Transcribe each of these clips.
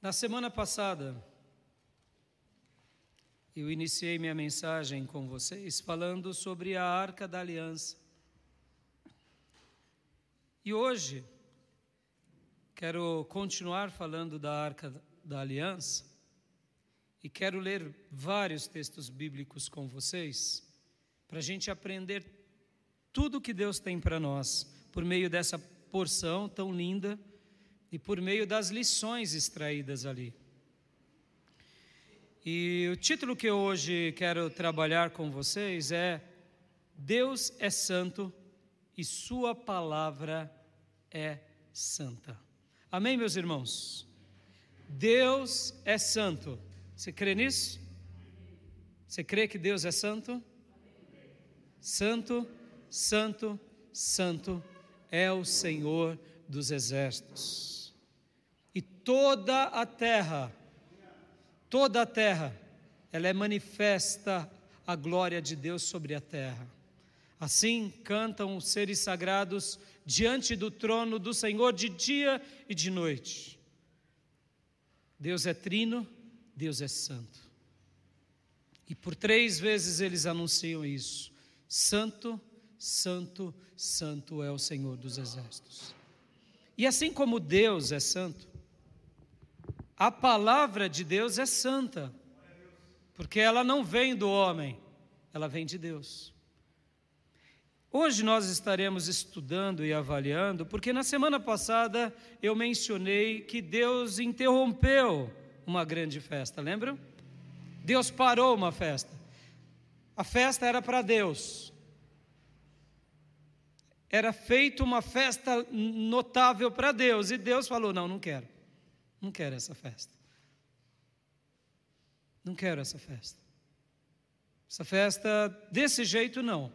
Na semana passada, eu iniciei minha mensagem com vocês falando sobre a Arca da Aliança. E hoje, quero continuar falando da Arca da Aliança e quero ler vários textos bíblicos com vocês, para a gente aprender tudo que Deus tem para nós por meio dessa porção tão linda e por meio das lições extraídas ali. E o título que eu hoje quero trabalhar com vocês é Deus é Santo e Sua palavra é santa. Amém, meus irmãos? Deus é santo. Você crê nisso? Você crê que Deus é santo? Santo, santo, santo é o Senhor dos exércitos. E toda a terra, toda a terra, ela é manifesta a glória de Deus sobre a terra. Assim cantam os seres sagrados diante do trono do Senhor de dia e de noite. Deus é trino, Deus é santo. E por três vezes eles anunciam isso: Santo, Santo, Santo é o Senhor dos exércitos. E assim como Deus é santo, a palavra de Deus é santa, porque ela não vem do homem, ela vem de Deus. Hoje nós estaremos estudando e avaliando, porque na semana passada eu mencionei que Deus interrompeu uma grande festa, lembram? Deus parou uma festa. A festa era para Deus. Era feita uma festa notável para Deus, e Deus falou: Não, não quero. Não quero essa festa. Não quero essa festa. Essa festa desse jeito não.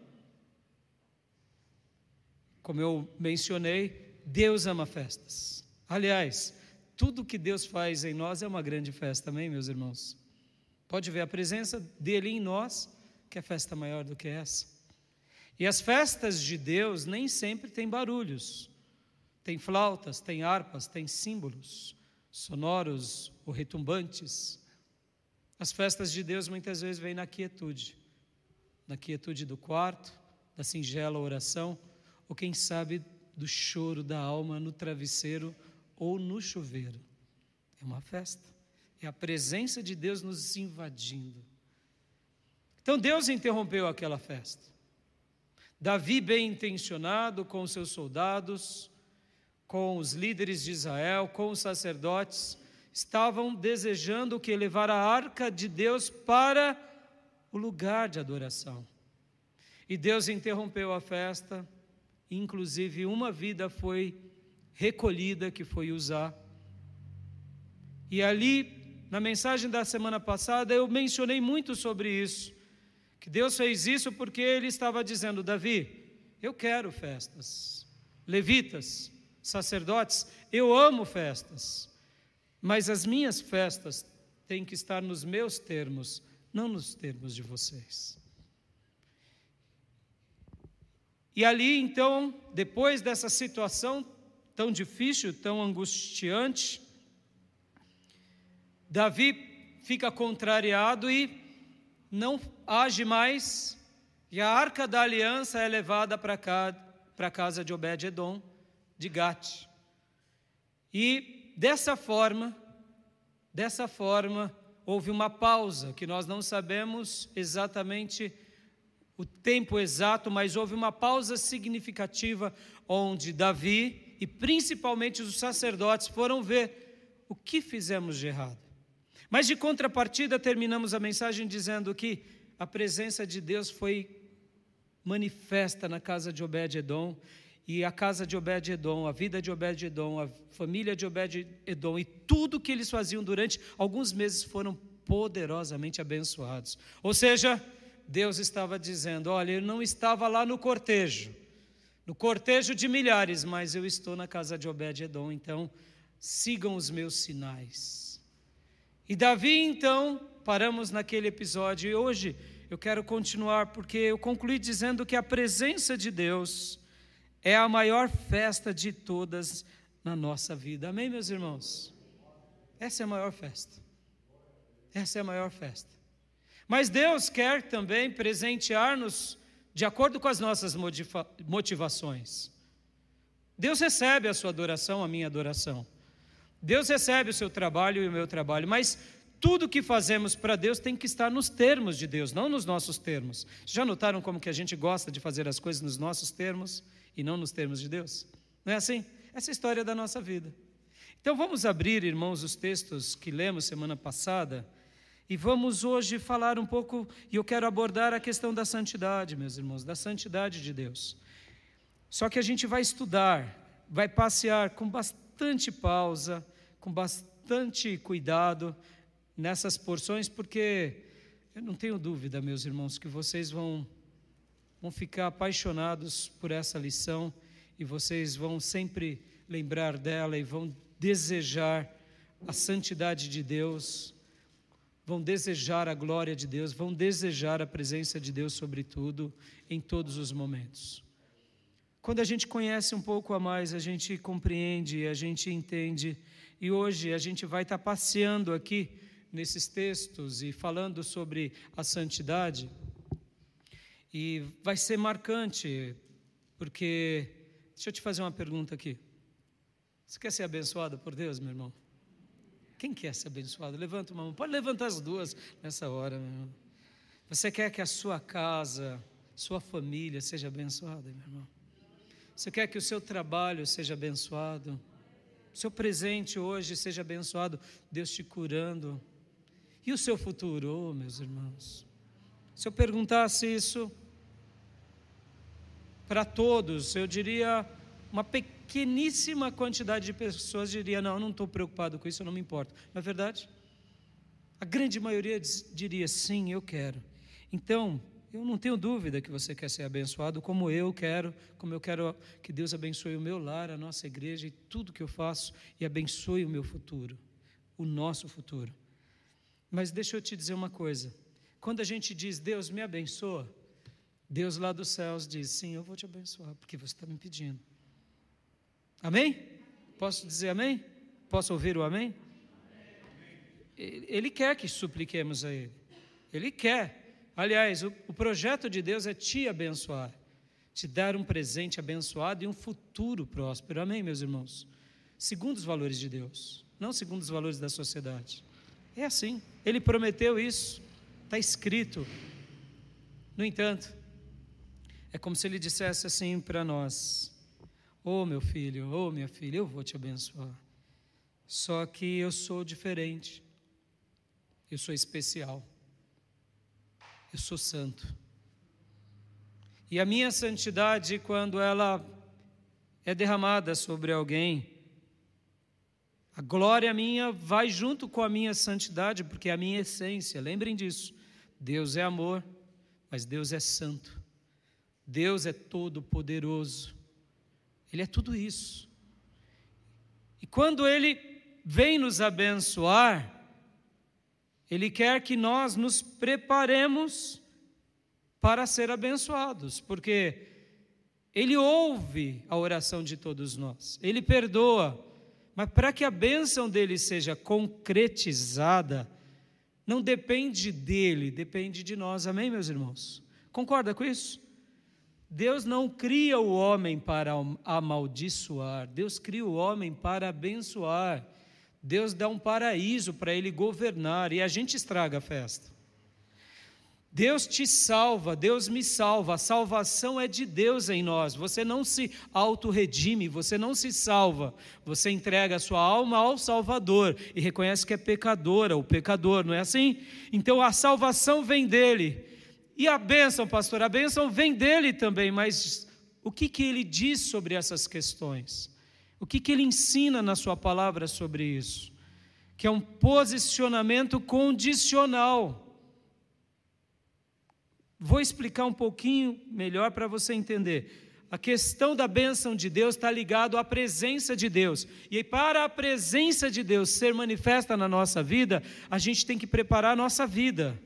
Como eu mencionei, Deus ama festas. Aliás, tudo que Deus faz em nós é uma grande festa, amém, meus irmãos? Pode ver a presença dele em nós, que é festa maior do que essa. E as festas de Deus nem sempre têm barulhos. Tem flautas, tem harpas, tem símbolos sonoros ou retumbantes. As festas de Deus muitas vezes vêm na quietude, na quietude do quarto, da singela oração ou quem sabe do choro da alma no travesseiro ou no chuveiro. É uma festa. É a presença de Deus nos invadindo. Então Deus interrompeu aquela festa. Davi, bem intencionado com seus soldados, com os líderes de Israel, com os sacerdotes, estavam desejando que levar a arca de Deus para o lugar de adoração. E Deus interrompeu a festa inclusive uma vida foi recolhida, que foi usar. E ali, na mensagem da semana passada, eu mencionei muito sobre isso. Que Deus fez isso porque Ele estava dizendo: Davi, eu quero festas. Levitas, sacerdotes, eu amo festas. Mas as minhas festas têm que estar nos meus termos, não nos termos de vocês. E ali, então, depois dessa situação tão difícil, tão angustiante, Davi fica contrariado e não age mais, e a arca da aliança é levada para a casa de Obed-Edom, de Gate. E dessa forma, dessa forma, houve uma pausa que nós não sabemos exatamente o tempo exato, mas houve uma pausa significativa onde Davi e principalmente os sacerdotes foram ver o que fizemos de errado. Mas de contrapartida, terminamos a mensagem dizendo que a presença de Deus foi manifesta na casa de Obed-Edom, e a casa de Obed-Edom, a vida de Obed-Edom, a família de Obed-Edom e tudo que eles faziam durante alguns meses foram poderosamente abençoados. Ou seja, Deus estava dizendo: olha, eu não estava lá no cortejo, no cortejo de milhares, mas eu estou na casa de Obed-Edom, então sigam os meus sinais. E Davi, então, paramos naquele episódio, e hoje eu quero continuar, porque eu concluí dizendo que a presença de Deus é a maior festa de todas na nossa vida. Amém, meus irmãos? Essa é a maior festa. Essa é a maior festa. Mas Deus quer também presentear-nos de acordo com as nossas motivações. Deus recebe a sua adoração, a minha adoração. Deus recebe o seu trabalho e o meu trabalho, mas tudo que fazemos para Deus tem que estar nos termos de Deus, não nos nossos termos. Já notaram como que a gente gosta de fazer as coisas nos nossos termos e não nos termos de Deus? Não é assim? Essa é a história da nossa vida. Então vamos abrir, irmãos, os textos que lemos semana passada e vamos hoje falar um pouco, e eu quero abordar a questão da santidade, meus irmãos, da santidade de Deus. Só que a gente vai estudar, vai passear com bastante pausa, com bastante cuidado nessas porções, porque eu não tenho dúvida, meus irmãos, que vocês vão, vão ficar apaixonados por essa lição e vocês vão sempre lembrar dela e vão desejar a santidade de Deus, vão desejar a glória de Deus, vão desejar a presença de Deus sobre tudo, em todos os momentos. Quando a gente conhece um pouco a mais, a gente compreende, a gente entende, e hoje a gente vai estar passeando aqui nesses textos e falando sobre a santidade, e vai ser marcante, porque, deixa eu te fazer uma pergunta aqui. Você quer ser abençoado por Deus, meu irmão? Quem quer ser abençoado? Levanta uma mão. Pode levantar as duas nessa hora, meu irmão. Você quer que a sua casa, sua família seja abençoada, meu irmão? Você quer que o seu trabalho seja abençoado? O seu presente hoje seja abençoado, Deus te curando. E o seu futuro, oh, meus irmãos? Se eu perguntasse isso para todos, eu diria uma pequeníssima quantidade de pessoas diria: Não, não estou preocupado com isso, eu não me importo. Não é verdade? A grande maioria diria: Sim, eu quero. Então, eu não tenho dúvida que você quer ser abençoado, como eu quero, como eu quero que Deus abençoe o meu lar, a nossa igreja e tudo que eu faço e abençoe o meu futuro, o nosso futuro. Mas deixa eu te dizer uma coisa: quando a gente diz Deus me abençoa, Deus lá dos céus diz: Sim, eu vou te abençoar, porque você está me pedindo. Amém? Posso dizer amém? Posso ouvir o amém? Ele quer que supliquemos a Ele. Ele quer. Aliás, o, o projeto de Deus é te abençoar, te dar um presente abençoado e um futuro próspero. Amém, meus irmãos? Segundo os valores de Deus, não segundo os valores da sociedade. É assim. Ele prometeu isso. Está escrito. No entanto, é como se ele dissesse assim para nós: Oh, meu filho, oh, minha filha, eu vou te abençoar. Só que eu sou diferente. Eu sou especial. Eu sou santo. E a minha santidade, quando ela é derramada sobre alguém, a glória minha vai junto com a minha santidade, porque é a minha essência. Lembrem disso. Deus é amor, mas Deus é santo. Deus é todo poderoso. Ele é tudo isso. E quando Ele vem nos abençoar, Ele quer que nós nos preparemos para ser abençoados, porque Ele ouve a oração de todos nós, Ele perdoa, mas para que a bênção dele seja concretizada, não depende dele, depende de nós, amém, meus irmãos? Concorda com isso? Deus não cria o homem para amaldiçoar, Deus cria o homem para abençoar. Deus dá um paraíso para ele governar e a gente estraga a festa. Deus te salva, Deus me salva, a salvação é de Deus em nós. Você não se autorredime, você não se salva, você entrega a sua alma ao Salvador e reconhece que é pecadora, o pecador, não é assim? Então a salvação vem dele. E a bênção, pastor, a bênção vem dele também, mas o que, que ele diz sobre essas questões? O que, que ele ensina na sua palavra sobre isso? Que é um posicionamento condicional. Vou explicar um pouquinho melhor para você entender. A questão da bênção de Deus está ligado à presença de Deus. E para a presença de Deus ser manifesta na nossa vida, a gente tem que preparar a nossa vida.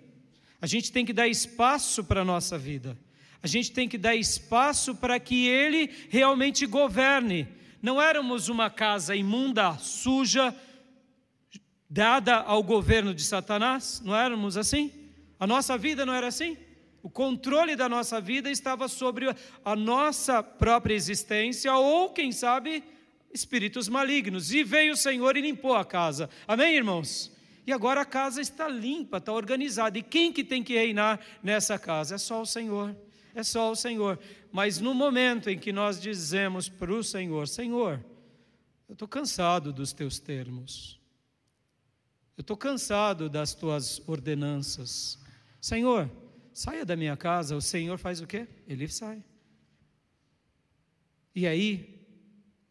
A gente tem que dar espaço para a nossa vida. A gente tem que dar espaço para que Ele realmente governe. Não éramos uma casa imunda, suja, dada ao governo de Satanás? Não éramos assim? A nossa vida não era assim? O controle da nossa vida estava sobre a nossa própria existência, ou, quem sabe, espíritos malignos. E veio o Senhor e limpou a casa. Amém, irmãos? E agora a casa está limpa, está organizada. E quem que tem que reinar nessa casa? É só o Senhor. É só o Senhor. Mas no momento em que nós dizemos para o Senhor: Senhor, eu estou cansado dos teus termos. Eu estou cansado das tuas ordenanças. Senhor, saia da minha casa. O Senhor faz o quê? Ele sai. E aí,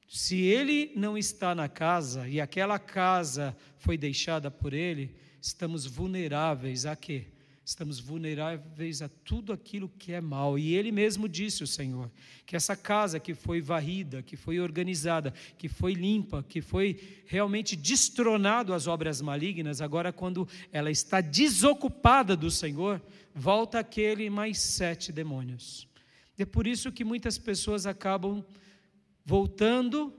se ele não está na casa e aquela casa foi deixada por ele, estamos vulneráveis a quê? estamos vulneráveis a tudo aquilo que é mal. E ele mesmo disse, o Senhor, que essa casa que foi varrida, que foi organizada, que foi limpa, que foi realmente destronado as obras malignas, agora quando ela está desocupada do Senhor, volta aquele mais sete demônios. É por isso que muitas pessoas acabam voltando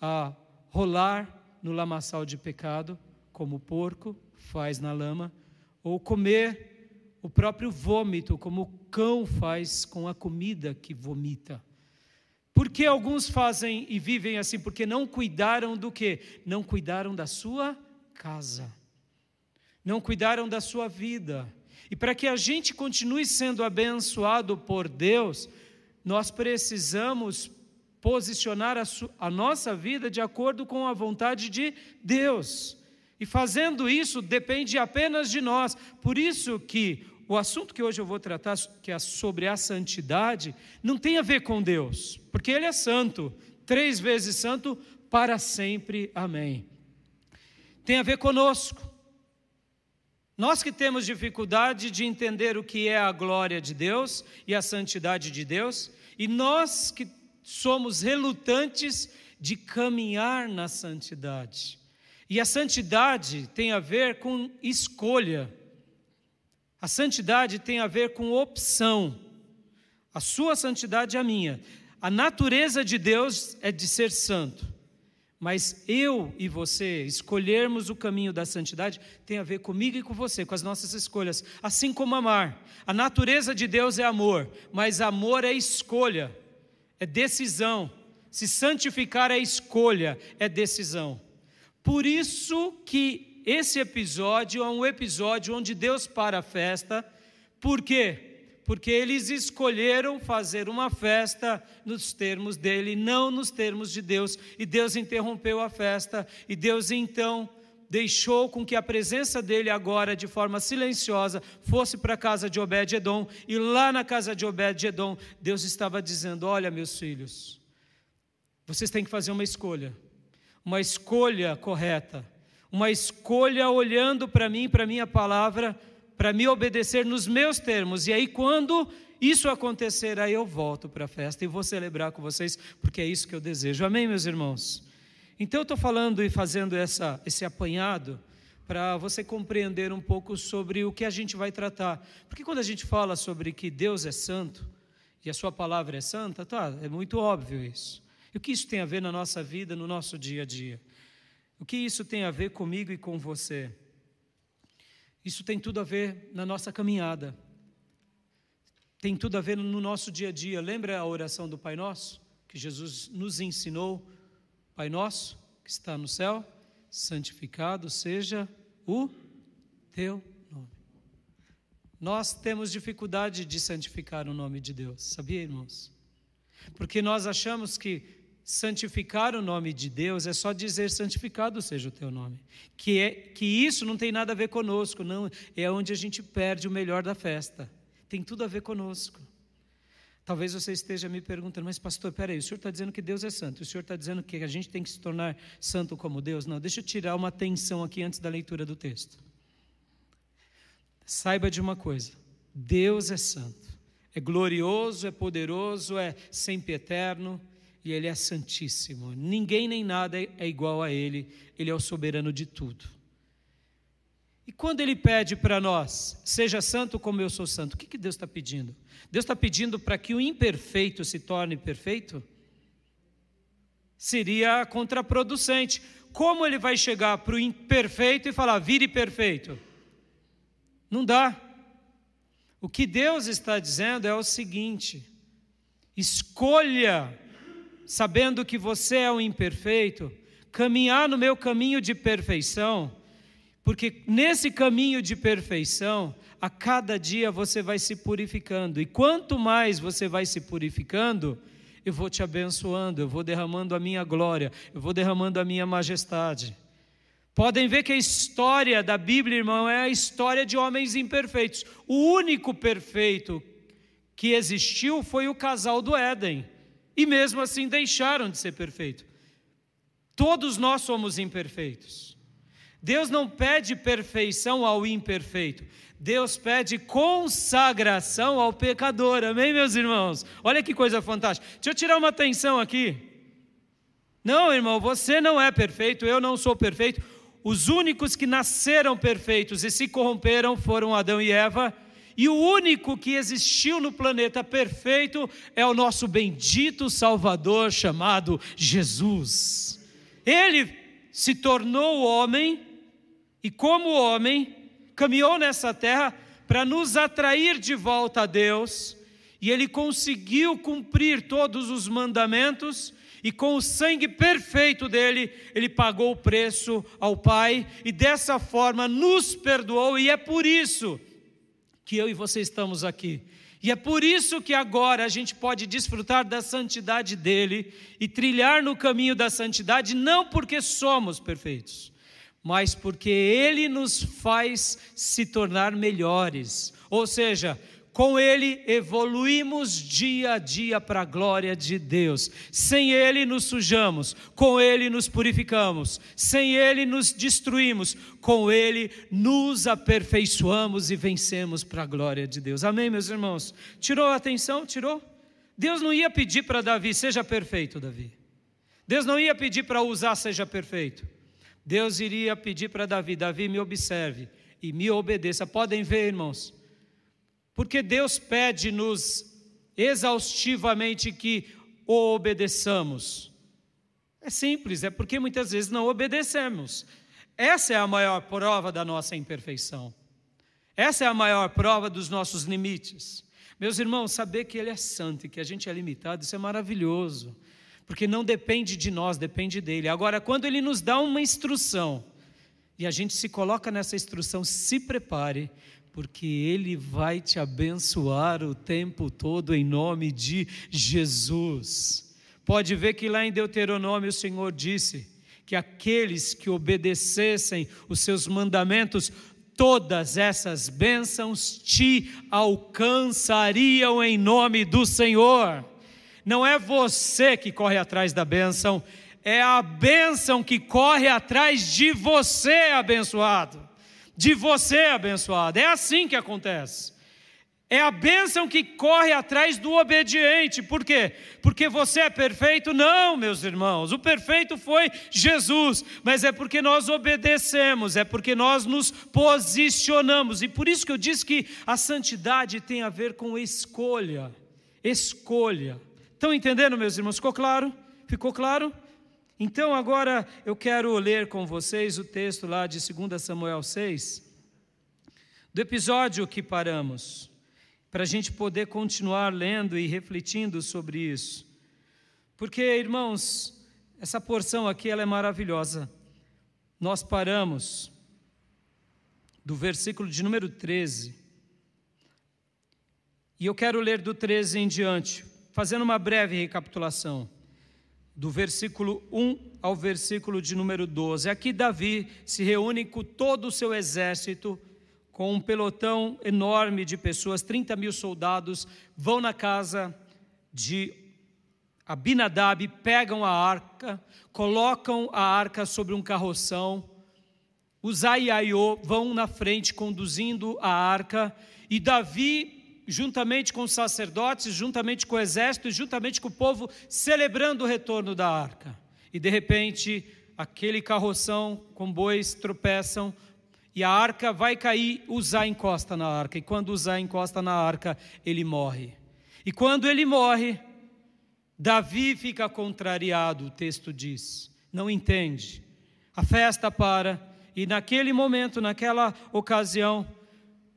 a rolar no lamaçal de pecado, como o porco faz na lama, ou comer o próprio vômito, como o cão faz com a comida que vomita. Por que alguns fazem e vivem assim? Porque não cuidaram do que? Não cuidaram da sua casa. Não cuidaram da sua vida. E para que a gente continue sendo abençoado por Deus, nós precisamos posicionar a, a, nossa vida de acordo com a vontade de Deus. E fazendo isso depende apenas de nós. Por isso que o assunto que hoje eu vou tratar, que é sobre a santidade, não tem a ver com Deus, porque Ele é santo, três vezes santo, para sempre. Amém. Tem a ver conosco. Nós que temos dificuldade de entender o que é a glória de Deus e a santidade de Deus, e nós que somos relutantes de caminhar na santidade. E a santidade tem a ver com escolha. A santidade tem a ver com opção. A sua santidade é a minha. A natureza de Deus é de ser santo. Mas eu e você escolhermos o caminho da santidade tem a ver comigo e com você, com as nossas escolhas. Assim como amar. A natureza de Deus é amor, mas amor é escolha, é decisão. Se santificar é escolha, é decisão. Por isso que esse episódio é um episódio onde Deus para a festa. Por quê? Porque eles escolheram fazer uma festa nos termos dele, não nos termos de Deus. E Deus interrompeu a festa. E Deus então deixou com que a presença dele agora, de forma silenciosa, fosse para a casa de Obed-Edom. E lá na casa de Obed-Edom, Deus estava dizendo: Olha, meus filhos, vocês têm que fazer uma escolha, uma escolha correta uma escolha olhando para mim, para minha palavra, para me obedecer nos meus termos. E aí, quando isso acontecer, aí eu volto para a festa e vou celebrar com vocês, porque é isso que eu desejo. Amém, meus irmãos? Então, eu estou falando e fazendo essa, esse apanhado para você compreender um pouco sobre o que a gente vai tratar. Porque quando a gente fala sobre que Deus é santo e a sua palavra é santa, tá, é muito óbvio isso. E o que isso tem a ver na nossa vida, no nosso dia a dia? O que isso tem a ver comigo e com você? Isso tem tudo a ver na nossa caminhada. Tem tudo a ver no nosso dia a dia. Lembra a oração do Pai Nosso? Que Jesus nos ensinou? Pai Nosso, que está no céu, santificado seja o teu nome. Nós temos dificuldade de santificar o nome de Deus, sabia, irmãos? Porque nós achamos que santificar o nome de Deus é só dizer santificado seja o teu nome. Que, é, que isso não tem nada a ver conosco, não. É onde a gente perde o melhor da festa. Tem tudo a ver conosco. Talvez você esteja me perguntando, mas pastor, peraí, o senhor está dizendo que Deus é santo, o senhor está dizendo que a gente tem que se tornar santo como Deus? Não, deixa eu tirar uma atenção aqui antes da leitura do texto. Saiba de uma coisa: Deus é santo, é glorioso, é poderoso, é sempre eterno e Ele é santíssimo. Ninguém nem nada é igual a Ele, Ele é o soberano de tudo. E quando Ele pede para nós, seja santo como eu sou santo, o que, que Deus está pedindo? Deus está pedindo para que o imperfeito se torne perfeito? Seria contraproducente. como ele vai chegar para o imperfeito e falar, vire perfeito? Não dá. O que Deus está dizendo é o seguinte: escolha, sabendo que você é o imperfeito, caminhar no meu caminho de perfeição, porque nesse caminho de perfeição, a cada dia você vai se purificando, e quanto mais você vai se purificando, eu vou te abençoando, eu vou derramando a minha glória, eu vou derramando a minha majestade. Podem ver que a história da Bíblia, irmão, é a história de homens imperfeitos. O único perfeito que existiu foi o casal do Éden, e mesmo assim deixaram de ser perfeito. Todos nós somos imperfeitos. Deus não pede perfeição ao imperfeito, Deus pede consagração ao pecador, amém, meus irmãos? Olha que coisa fantástica. Deixa eu tirar uma atenção aqui. Não, irmão, você não é perfeito, eu não sou perfeito. Os únicos que nasceram perfeitos e se corromperam foram Adão e Eva, e o único que existiu no planeta perfeito é o nosso bendito Salvador chamado Jesus. Ele se tornou homem, e como homem, caminhou nessa terra para nos atrair de volta a Deus, e ele conseguiu cumprir todos os mandamentos, e com o sangue perfeito dele, ele pagou o preço ao Pai, e dessa forma nos perdoou, e é por isso que eu e você estamos aqui. E é por isso que agora a gente pode desfrutar da santidade dele e trilhar no caminho da santidade, não porque somos perfeitos, mas porque Ele nos faz se tornar melhores. Ou seja, com Ele evoluímos dia a dia para a glória de Deus. Sem Ele nos sujamos, com Ele nos purificamos, sem Ele nos destruímos, com Ele nos aperfeiçoamos e vencemos para a glória de Deus. Amém, meus irmãos? Tirou a atenção? Tirou? Deus não ia pedir para Davi, seja perfeito, Davi. Deus não ia pedir para usar, seja perfeito. Deus iria pedir para Davi: Davi, me observe e me obedeça. Podem ver, irmãos, porque Deus pede-nos exaustivamente que o obedeçamos. É simples, é porque muitas vezes não obedecemos. Essa é a maior prova da nossa imperfeição. Essa é a maior prova dos nossos limites. Meus irmãos, saber que Ele é santo e que a gente é limitado, isso é maravilhoso porque não depende de nós, depende dele. Agora, quando ele nos dá uma instrução, e a gente se coloca nessa instrução, se prepare, porque ele vai te abençoar o tempo todo em nome de Jesus. Pode ver que lá em Deuteronômio o Senhor disse que aqueles que obedecessem os seus mandamentos, todas essas bênçãos te alcançariam em nome do Senhor. Não é você que corre atrás da bênção, é a bênção que corre atrás de você, abençoado. De você, abençoado. É assim que acontece. É a bênção que corre atrás do obediente. Por quê? Porque você é perfeito? Não, meus irmãos. O perfeito foi Jesus. Mas é porque nós obedecemos, é porque nós nos posicionamos. E por isso que eu disse que a santidade tem a ver com escolha. Escolha. Estão entendendo, meus irmãos? Ficou claro? Ficou claro? Então agora eu quero ler com vocês o texto lá de 2 Samuel 6, do episódio que paramos, para a gente poder continuar lendo e refletindo sobre isso. Porque, irmãos, essa porção aqui ela é maravilhosa. Nós paramos do versículo de número 13. E eu quero ler do 13 em diante, fazendo uma breve recapitulação, do versículo 1 ao versículo de número 12. Aqui Davi se reúne com todo o seu exército, com um pelotão enorme de pessoas, 30 mil soldados, vão na casa de Abinadab, pegam a arca, colocam a arca sobre um carroção, os Aiaiô vão na frente conduzindo a arca, e Davi juntamente com os sacerdotes, juntamente com o exército e juntamente com o povo, celebrando o retorno da arca. E de repente, aquele carroção com bois tropeçam e a arca vai cair, Uzá encosta na arca. E quando Uzá encosta na arca, ele morre. E quando ele morre, Davi fica contrariado, o texto diz, não entende. A festa para, e naquele momento, naquela ocasião,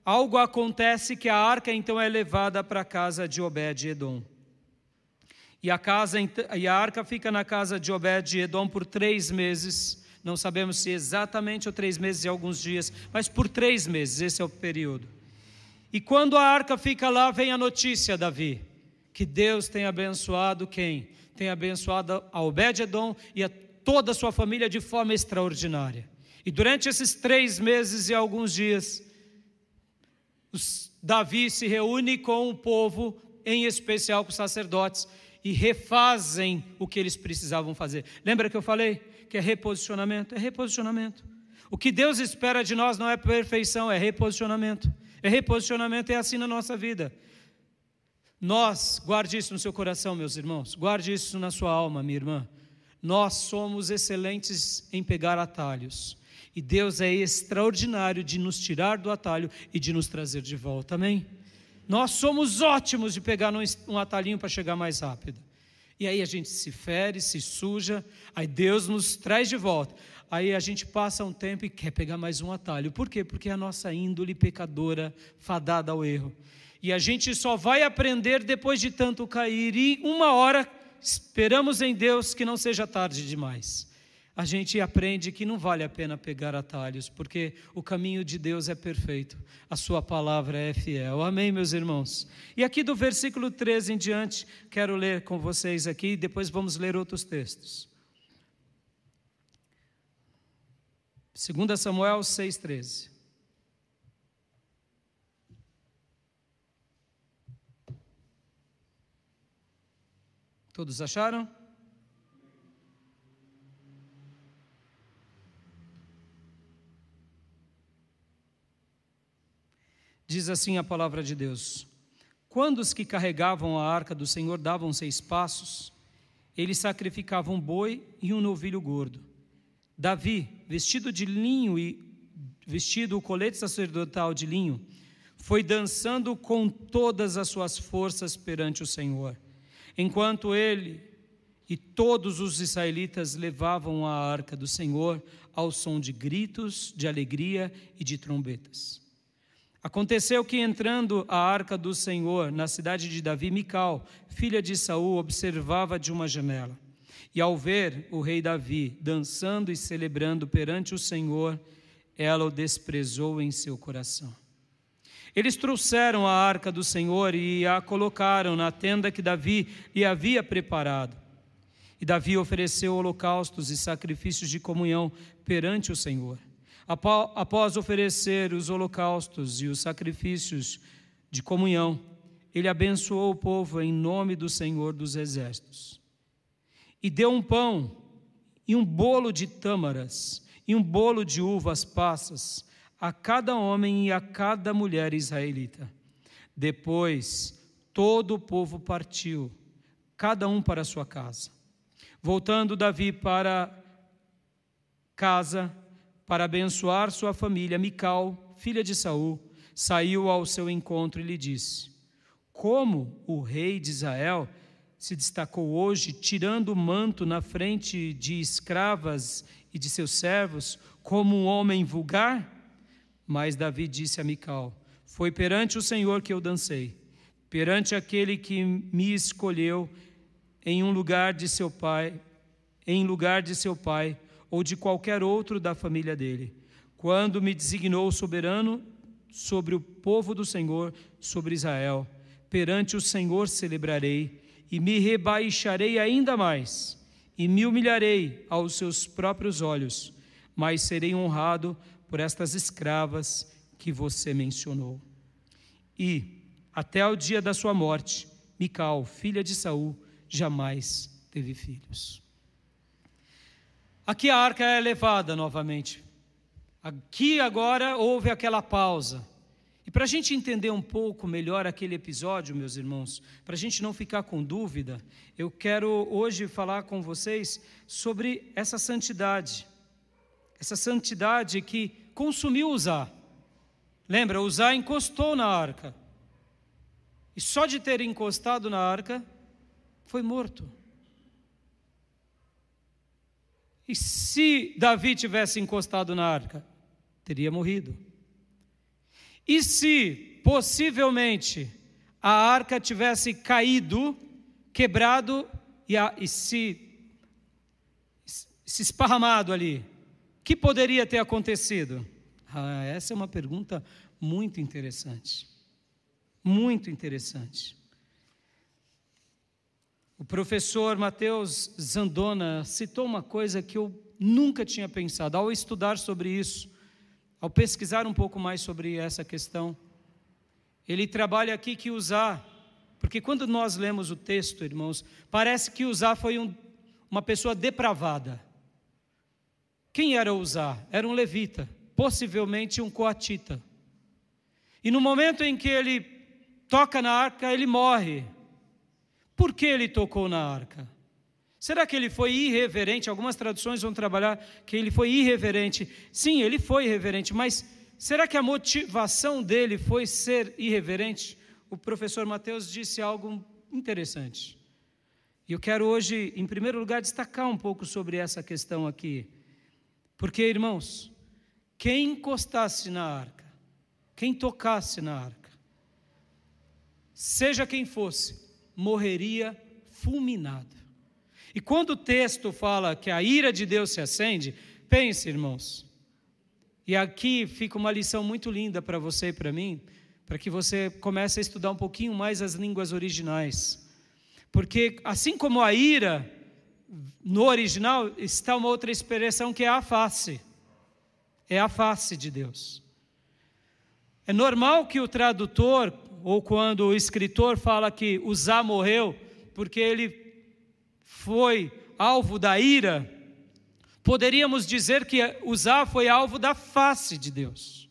algo acontece que a arca então é levada para a casa de Obed-Edom. E a, casa, e a arca fica na casa de Obed-Edom por três meses. Não sabemos se exatamente ou três meses e alguns dias, mas por três meses, esse é o período. E quando a arca fica lá, vem a notícia, Davi, que Deus tem abençoado quem? Tem abençoado a Obed-Edom e a toda a sua família de forma extraordinária. E durante esses três meses e alguns dias, Davi se reúne com o povo, em especial com os sacerdotes, e refazem o que eles precisavam fazer. Lembra que eu falei que é reposicionamento? É reposicionamento. O que Deus espera de nós não é perfeição, é reposicionamento. É reposicionamento, é assim na nossa vida. Nós, guarde isso no seu coração, meus irmãos, guarde isso na sua alma, minha irmã. Nós somos excelentes em pegar atalhos. E Deus é extraordinário de nos tirar do atalho e de nos trazer de volta. Amém? Nós somos ótimos de pegar um atalhinho para chegar mais rápido. E aí a gente se fere, se suja, aí Deus nos traz de volta. Aí a gente passa um tempo e quer pegar mais um atalho. Por quê? Porque é a nossa índole pecadora, fadada ao erro. E a gente só vai aprender depois de tanto cair. E uma hora esperamos em Deus que não seja tarde demais a gente aprende que não vale a pena pegar atalhos, porque o caminho de Deus é perfeito, a Sua palavra é fiel. Amém, meus irmãos? E aqui do versículo 13 em diante, quero ler com vocês aqui, depois vamos ler outros textos. 2 Samuel 6,13. Todos acharam? Diz assim a palavra de Deus: Quando os que carregavam a arca do Senhor davam seis passos, eles sacrificavam um boi e um novilho gordo. Davi, vestido de linho e vestido o colete sacerdotal de linho, foi dançando com todas as suas forças perante o Senhor, enquanto ele e todos os israelitas levavam a arca do Senhor ao som de gritos, de alegria e de trombetas. Aconteceu que entrando a arca do Senhor na cidade de Davi, Mical, filha de Saul, observava de uma janela. E ao ver o rei Davi dançando e celebrando perante o Senhor, ela o desprezou em seu coração. Eles trouxeram a arca do Senhor e a colocaram na tenda que Davi lhe havia preparado. E Davi ofereceu holocaustos e sacrifícios de comunhão perante o Senhor. Após oferecer os holocaustos e os sacrifícios de comunhão, ele abençoou o povo em nome do Senhor dos Exércitos. E deu um pão e um bolo de tâmaras e um bolo de uvas passas a cada homem e a cada mulher israelita. Depois, todo o povo partiu, cada um para sua casa. Voltando Davi para casa, para abençoar sua família, Mical, filha de Saul, saiu ao seu encontro e lhe disse: Como o rei de Israel se destacou hoje, tirando o manto na frente de escravas e de seus servos, como um homem vulgar? Mas Davi disse a Mical: Foi perante o Senhor que eu dancei, perante aquele que me escolheu em um lugar de seu pai, em lugar de seu pai, ou de qualquer outro da família dele, quando me designou soberano sobre o povo do Senhor, sobre Israel. Perante o Senhor celebrarei e me rebaixarei ainda mais, e me humilharei aos seus próprios olhos, mas serei honrado por estas escravas que você mencionou. E, até o dia da sua morte, Mical, filha de Saul, jamais teve filhos. Aqui a arca é levada novamente. Aqui agora houve aquela pausa. E para a gente entender um pouco melhor aquele episódio, meus irmãos, para a gente não ficar com dúvida, eu quero hoje falar com vocês sobre essa santidade. Essa santidade que consumiu Uzá. Lembra, Uzá encostou na arca. E só de ter encostado na arca, foi morto. E se Davi tivesse encostado na arca, teria morrido. E se possivelmente a arca tivesse caído, quebrado e, a, e se, se esparramado ali, o que poderia ter acontecido? Ah, essa é uma pergunta muito interessante. Muito interessante. O professor Mateus Zandona citou uma coisa que eu nunca tinha pensado ao estudar sobre isso, ao pesquisar um pouco mais sobre essa questão. Ele trabalha aqui que usar, porque quando nós lemos o texto, irmãos, parece que usar foi um, uma pessoa depravada. Quem era usar? Era um levita, possivelmente um coatita. E no momento em que ele toca na arca, ele morre. Por que ele tocou na arca? Será que ele foi irreverente? Algumas traduções vão trabalhar que ele foi irreverente. Sim, ele foi irreverente, mas será que a motivação dele foi ser irreverente? O professor Mateus disse algo interessante. E eu quero hoje, em primeiro lugar, destacar um pouco sobre essa questão aqui. Porque, irmãos, quem encostasse na arca, quem tocasse na arca, seja quem fosse, morreria fulminado. E quando o texto fala que a ira de Deus se acende, pense, irmãos. E aqui fica uma lição muito linda para você e para mim, para que você comece a estudar um pouquinho mais as línguas originais. Porque assim como a ira no original está uma outra expressão que é a face. É a face de Deus. É normal que o tradutor ou quando o escritor fala que Uzá morreu porque ele foi alvo da ira, poderíamos dizer que Uzá foi alvo da face de Deus.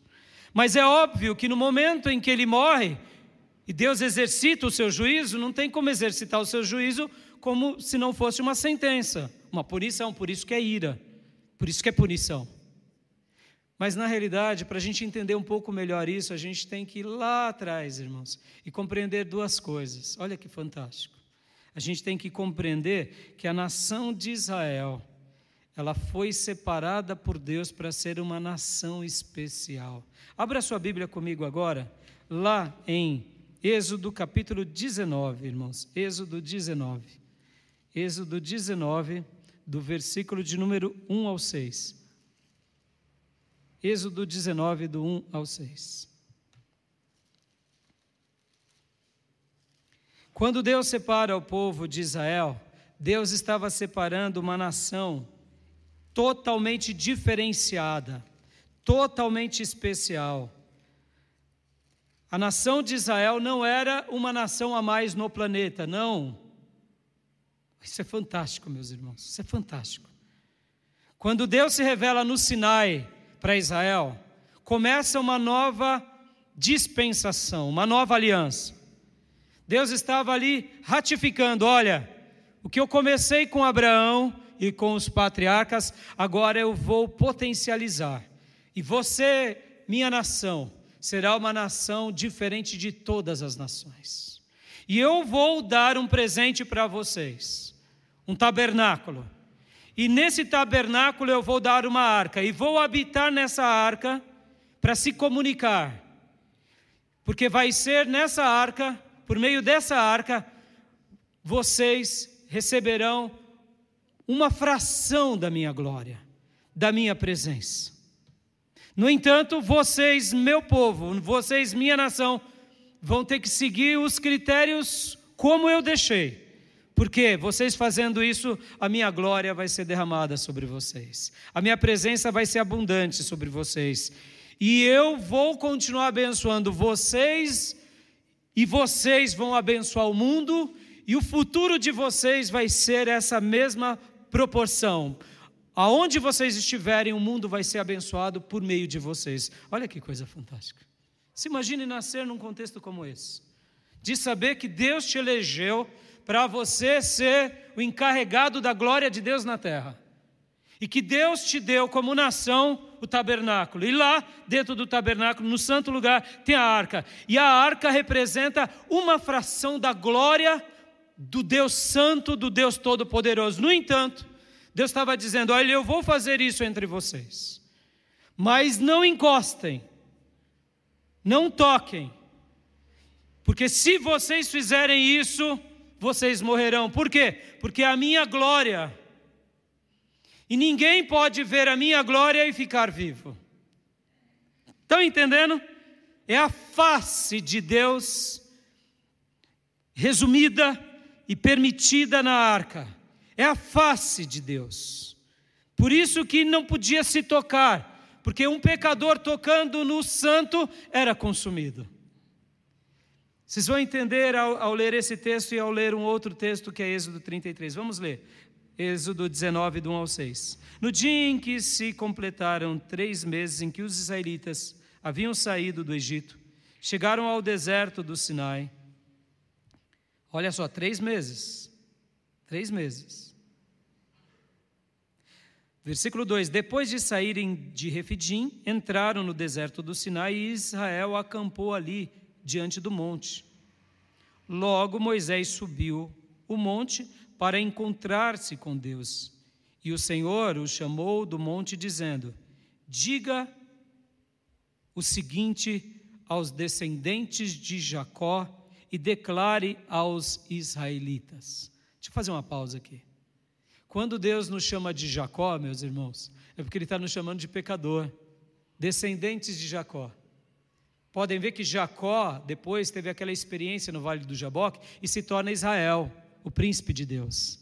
Mas é óbvio que no momento em que ele morre, e Deus exercita o seu juízo, não tem como exercitar o seu juízo como se não fosse uma sentença, uma punição, por isso que é ira, por isso que é punição. Mas na realidade, para a gente entender um pouco melhor isso, a gente tem que ir lá atrás, irmãos, e compreender duas coisas. Olha que fantástico. A gente tem que compreender que a nação de Israel, ela foi separada por Deus para ser uma nação especial. Abra sua Bíblia comigo agora, lá em Êxodo capítulo 19, irmãos. Êxodo 19. Êxodo 19, do versículo de número 1 ao 6. Êxodo 19, do 1 ao 6. Quando Deus separa o povo de Israel, Deus estava separando uma nação totalmente diferenciada, totalmente especial. A nação de Israel não era uma nação a mais no planeta, não. Isso é fantástico, meus irmãos, isso é fantástico. Quando Deus se revela no Sinai, para Israel, começa uma nova dispensação, uma nova aliança. Deus estava ali ratificando: olha, o que eu comecei com Abraão e com os patriarcas, agora eu vou potencializar. E você, minha nação, será uma nação diferente de todas as nações. E eu vou dar um presente para vocês: um tabernáculo e nesse tabernáculo eu vou dar uma arca, e vou habitar nessa arca para se comunicar. Porque vai ser nessa arca, por meio dessa arca, vocês receberão uma fração da minha glória, da minha presença. No entanto, vocês, meu povo, vocês, minha nação, vão ter que seguir os critérios como eu deixei. Porque vocês fazendo isso, a minha glória vai ser derramada sobre vocês. A minha presença vai ser abundante sobre vocês. E eu vou continuar abençoando vocês, e vocês vão abençoar o mundo, e o futuro de vocês vai ser essa mesma proporção. Aonde vocês estiverem, o mundo vai ser abençoado por meio de vocês. Olha que coisa fantástica. Se imagine nascer num contexto como esse, de saber que Deus te elegeu para você ser o encarregado da glória de Deus na terra. E que Deus te deu como nação o tabernáculo. E lá, dentro do tabernáculo, no santo lugar, tem a arca. E a arca representa uma fração da glória do Deus Santo, do Deus Todo-Poderoso. No entanto, Deus estava dizendo: Olha, eu vou fazer isso entre vocês, mas não encostem, não toquem, porque se vocês fizerem isso, vocês morrerão. Por quê? Porque a minha glória, e ninguém pode ver a minha glória e ficar vivo. Estão entendendo? É a face de Deus resumida e permitida na arca. É a face de Deus. Por isso que não podia se tocar, porque um pecador tocando no santo era consumido. Vocês vão entender ao, ao, ler esse texto e ao ler um outro texto que é Êxodo 33. Vamos ler. Êxodo 19, do 1 ao 6. No dia em que se completaram três meses em que os israelitas haviam saído do Egito, chegaram ao deserto do Sinai. Olha só, três meses. Três meses. Versículo 2: Depois de saírem de Refidim, entraram no deserto do Sinai e Israel acampou ali, diante do monte. Logo Moisés subiu o monte para encontrar-se com Deus. E o Senhor o chamou do monte, dizendo: Diga o seguinte aos descendentes de Jacó e declare aos israelitas. Deixa eu fazer uma pausa aqui. Quando Deus nos chama de Jacó, meus irmãos, é porque Ele está nos chamando de pecador, descendentes de Jacó. Podem ver que Jacó depois teve aquela experiência no Vale do Jaboque e se torna Israel, o príncipe de Deus.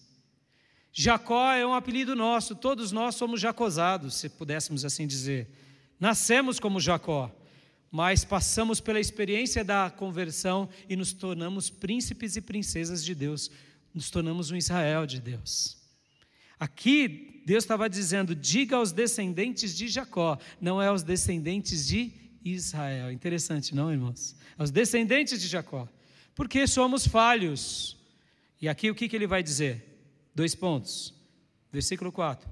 Jacó é um apelido nosso, todos nós somos jacosados, se pudéssemos assim dizer. Nascemos como Jacó, mas passamos pela experiência da conversão e nos tornamos príncipes e princesas de Deus, nos tornamos um Israel de Deus. Aqui, Deus estava dizendo: diga aos descendentes de Jacó, não é aos descendentes de Israel. Interessante, não, irmãos? Aos descendentes de Jacó, porque somos falhos. E aqui o que, que ele vai dizer? Dois pontos. Versículo 4.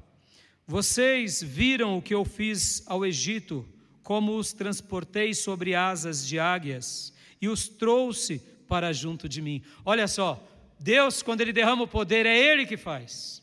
Vocês viram o que eu fiz ao Egito, como os transportei sobre asas de águias e os trouxe para junto de mim. Olha só, Deus, quando Ele derrama o poder, é Ele que faz.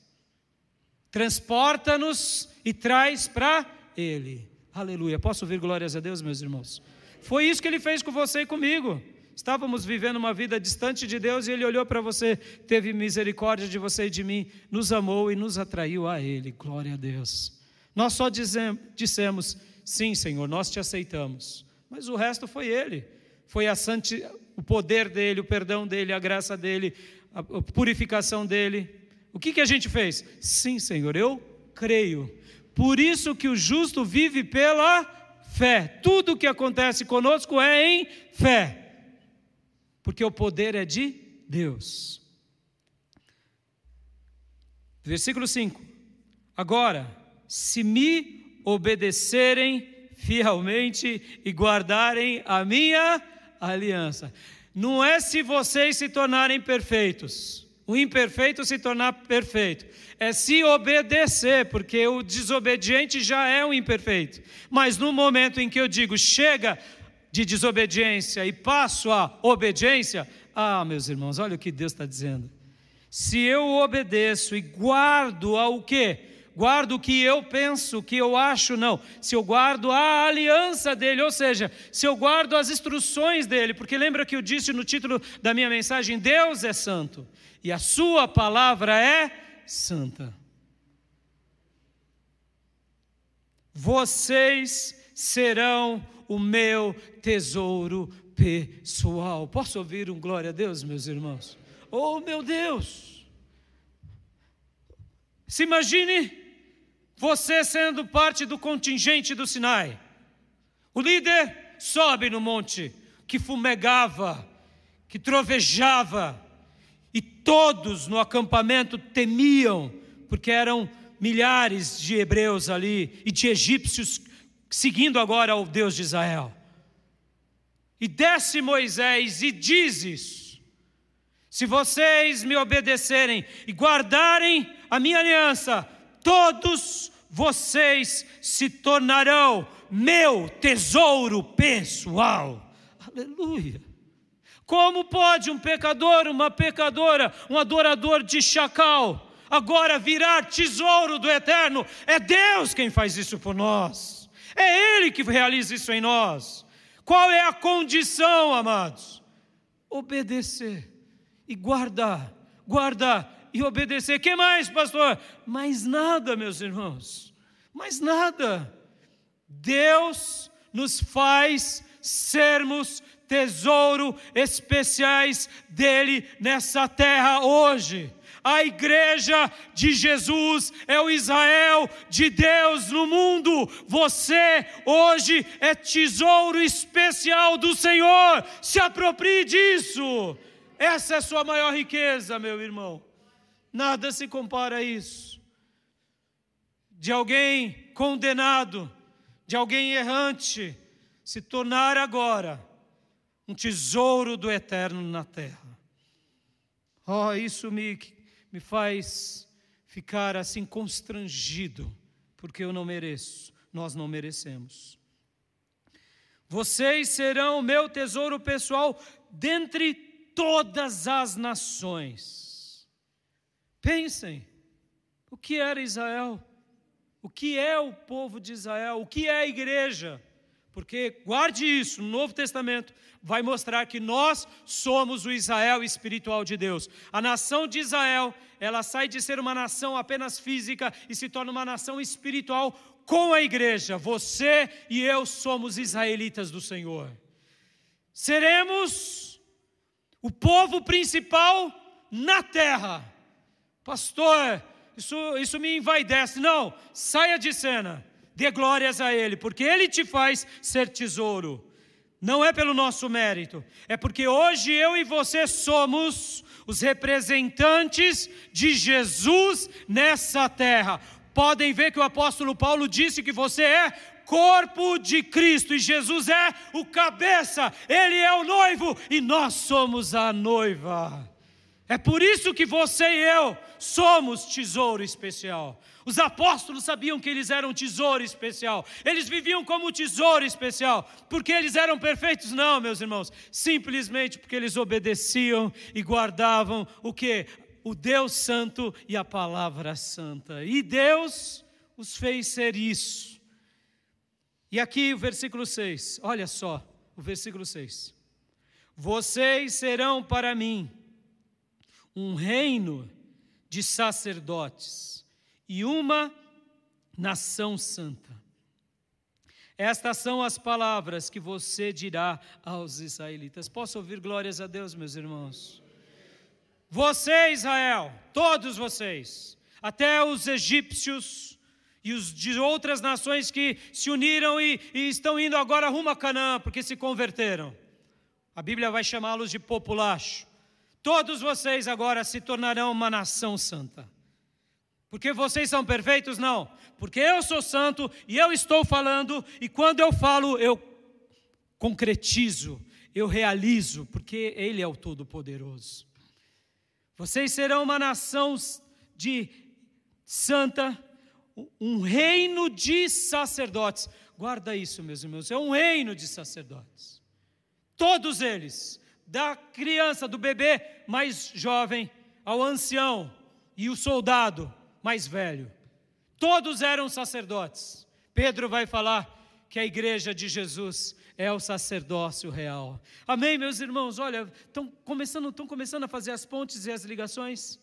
Transporta-nos e traz para Ele. Aleluia. Posso ouvir glórias a Deus, meus irmãos? Foi isso que Ele fez com você e comigo. Estávamos vivendo uma vida distante de Deus e Ele olhou para você, teve misericórdia de você e de mim, nos amou e nos atraiu a Ele. Glória a Deus. Nós só dissemos, sim, Senhor, nós te aceitamos. Mas o resto foi Ele. Foi a santi... o poder dEle, o perdão dEle, a graça dEle, a purificação dEle. O que, que a gente fez? Sim, Senhor, eu creio. Por isso que o justo vive pela fé. Tudo o que acontece conosco é em fé porque o poder é de Deus. Versículo 5: Agora, se me obedecerem fielmente e guardarem a minha aliança. Não é se vocês se tornarem perfeitos, o imperfeito se tornar perfeito. É se obedecer, porque o desobediente já é um imperfeito. Mas no momento em que eu digo, chega, de desobediência e passo à obediência, ah, meus irmãos, olha o que Deus está dizendo. Se eu obedeço e guardo ao quê? Guardo o que eu penso, o que eu acho, não. Se eu guardo a aliança dele, ou seja, se eu guardo as instruções dele, porque lembra que eu disse no título da minha mensagem: Deus é santo e a sua palavra é santa. Vocês serão o meu tesouro pessoal. Posso ouvir um glória a Deus, meus irmãos? Oh, meu Deus! Se imagine você sendo parte do contingente do Sinai. O líder sobe no monte que fumegava, que trovejava, e todos no acampamento temiam, porque eram milhares de hebreus ali e de egípcios seguindo agora ao Deus de Israel. E desce Moisés e diz isso: se vocês me obedecerem e guardarem a minha aliança, todos vocês se tornarão meu tesouro pessoal. Aleluia. Como pode um pecador, uma pecadora, um adorador de chacal, agora virar tesouro do eterno. É Deus quem faz isso por nós. É Ele que realiza isso em nós. Qual é a condição, amados? Obedecer e guardar, guardar e obedecer. Que mais, pastor? Mais nada, meus irmãos. Mais nada. Deus nos faz sermos tesouro especiais dele nessa terra hoje. A igreja de Jesus é o Israel de Deus no mundo. Você hoje é tesouro especial do Senhor. Se aproprie disso. Essa é a sua maior riqueza, meu irmão. Nada se compara a isso. De alguém condenado, de alguém errante, se tornar agora um tesouro do eterno na terra. Oh, isso me me faz ficar assim constrangido, porque eu não mereço, nós não merecemos. Vocês serão o meu tesouro pessoal dentre todas as nações. Pensem, o que era Israel? O que é o povo de Israel? O que é a igreja? Porque guarde isso, no Novo Testamento vai mostrar que nós somos o Israel espiritual de Deus. A nação de Israel, ela sai de ser uma nação apenas física e se torna uma nação espiritual com a igreja. Você e eu somos israelitas do Senhor. Seremos o povo principal na terra. Pastor, isso, isso me envaidece. Não, saia de cena. Dê glórias a Ele, porque Ele te faz ser tesouro. Não é pelo nosso mérito, é porque hoje eu e você somos os representantes de Jesus nessa terra. Podem ver que o apóstolo Paulo disse que você é corpo de Cristo e Jesus é o cabeça, ele é o noivo e nós somos a noiva. É por isso que você e eu somos tesouro especial. Os apóstolos sabiam que eles eram tesouro especial. Eles viviam como tesouro especial. Porque eles eram perfeitos? Não, meus irmãos. Simplesmente porque eles obedeciam e guardavam o que? O Deus Santo e a palavra santa. E Deus os fez ser isso. E aqui o versículo 6. Olha só, o versículo 6. Vocês serão para mim um reino de sacerdotes e uma nação santa. Estas são as palavras que você dirá aos israelitas. Posso ouvir glórias a Deus, meus irmãos? Você, Israel, todos vocês, até os egípcios e os de outras nações que se uniram e, e estão indo agora rumo a Canaã, porque se converteram. A Bíblia vai chamá-los de populacho. Todos vocês agora se tornarão uma nação santa. Porque vocês são perfeitos? Não. Porque eu sou santo e eu estou falando, e quando eu falo, eu concretizo, eu realizo, porque Ele é o Todo-Poderoso. Vocês serão uma nação de santa, um reino de sacerdotes. Guarda isso, meus irmãos, é um reino de sacerdotes. Todos eles, da criança, do bebê mais jovem, ao ancião e o soldado, mais velho. Todos eram sacerdotes. Pedro vai falar que a igreja de Jesus é o sacerdócio real. Amém, meus irmãos? Olha, estão começando, estão começando a fazer as pontes e as ligações.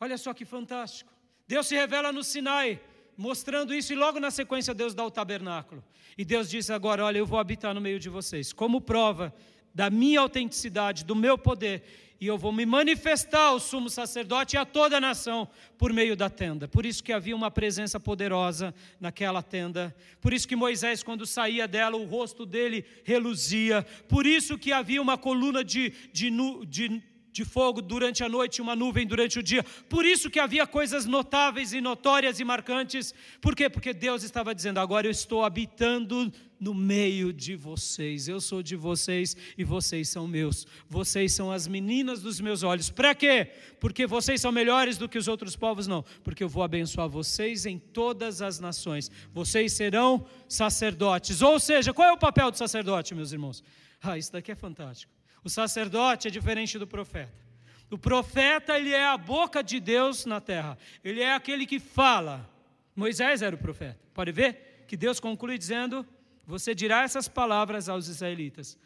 Olha só que fantástico. Deus se revela no Sinai, mostrando isso, e logo na sequência Deus dá o tabernáculo. E Deus diz agora: Olha, eu vou habitar no meio de vocês, como prova da minha autenticidade, do meu poder e eu vou me manifestar ao sumo sacerdote e a toda a nação por meio da tenda. Por isso que havia uma presença poderosa naquela tenda. Por isso que Moisés, quando saía dela, o rosto dele reluzia. Por isso que havia uma coluna de, de, de de fogo durante a noite e uma nuvem durante o dia. Por isso que havia coisas notáveis e notórias e marcantes. Por quê? Porque Deus estava dizendo: agora eu estou habitando no meio de vocês. Eu sou de vocês e vocês são meus. Vocês são as meninas dos meus olhos. Para quê? Porque vocês são melhores do que os outros povos? Não. Porque eu vou abençoar vocês em todas as nações. Vocês serão sacerdotes. Ou seja, qual é o papel do sacerdote, meus irmãos? Ah, isso daqui é fantástico. O sacerdote é diferente do profeta. O profeta, ele é a boca de Deus na terra. Ele é aquele que fala. Moisés era o profeta. Pode ver que Deus conclui dizendo: Você dirá essas palavras aos israelitas.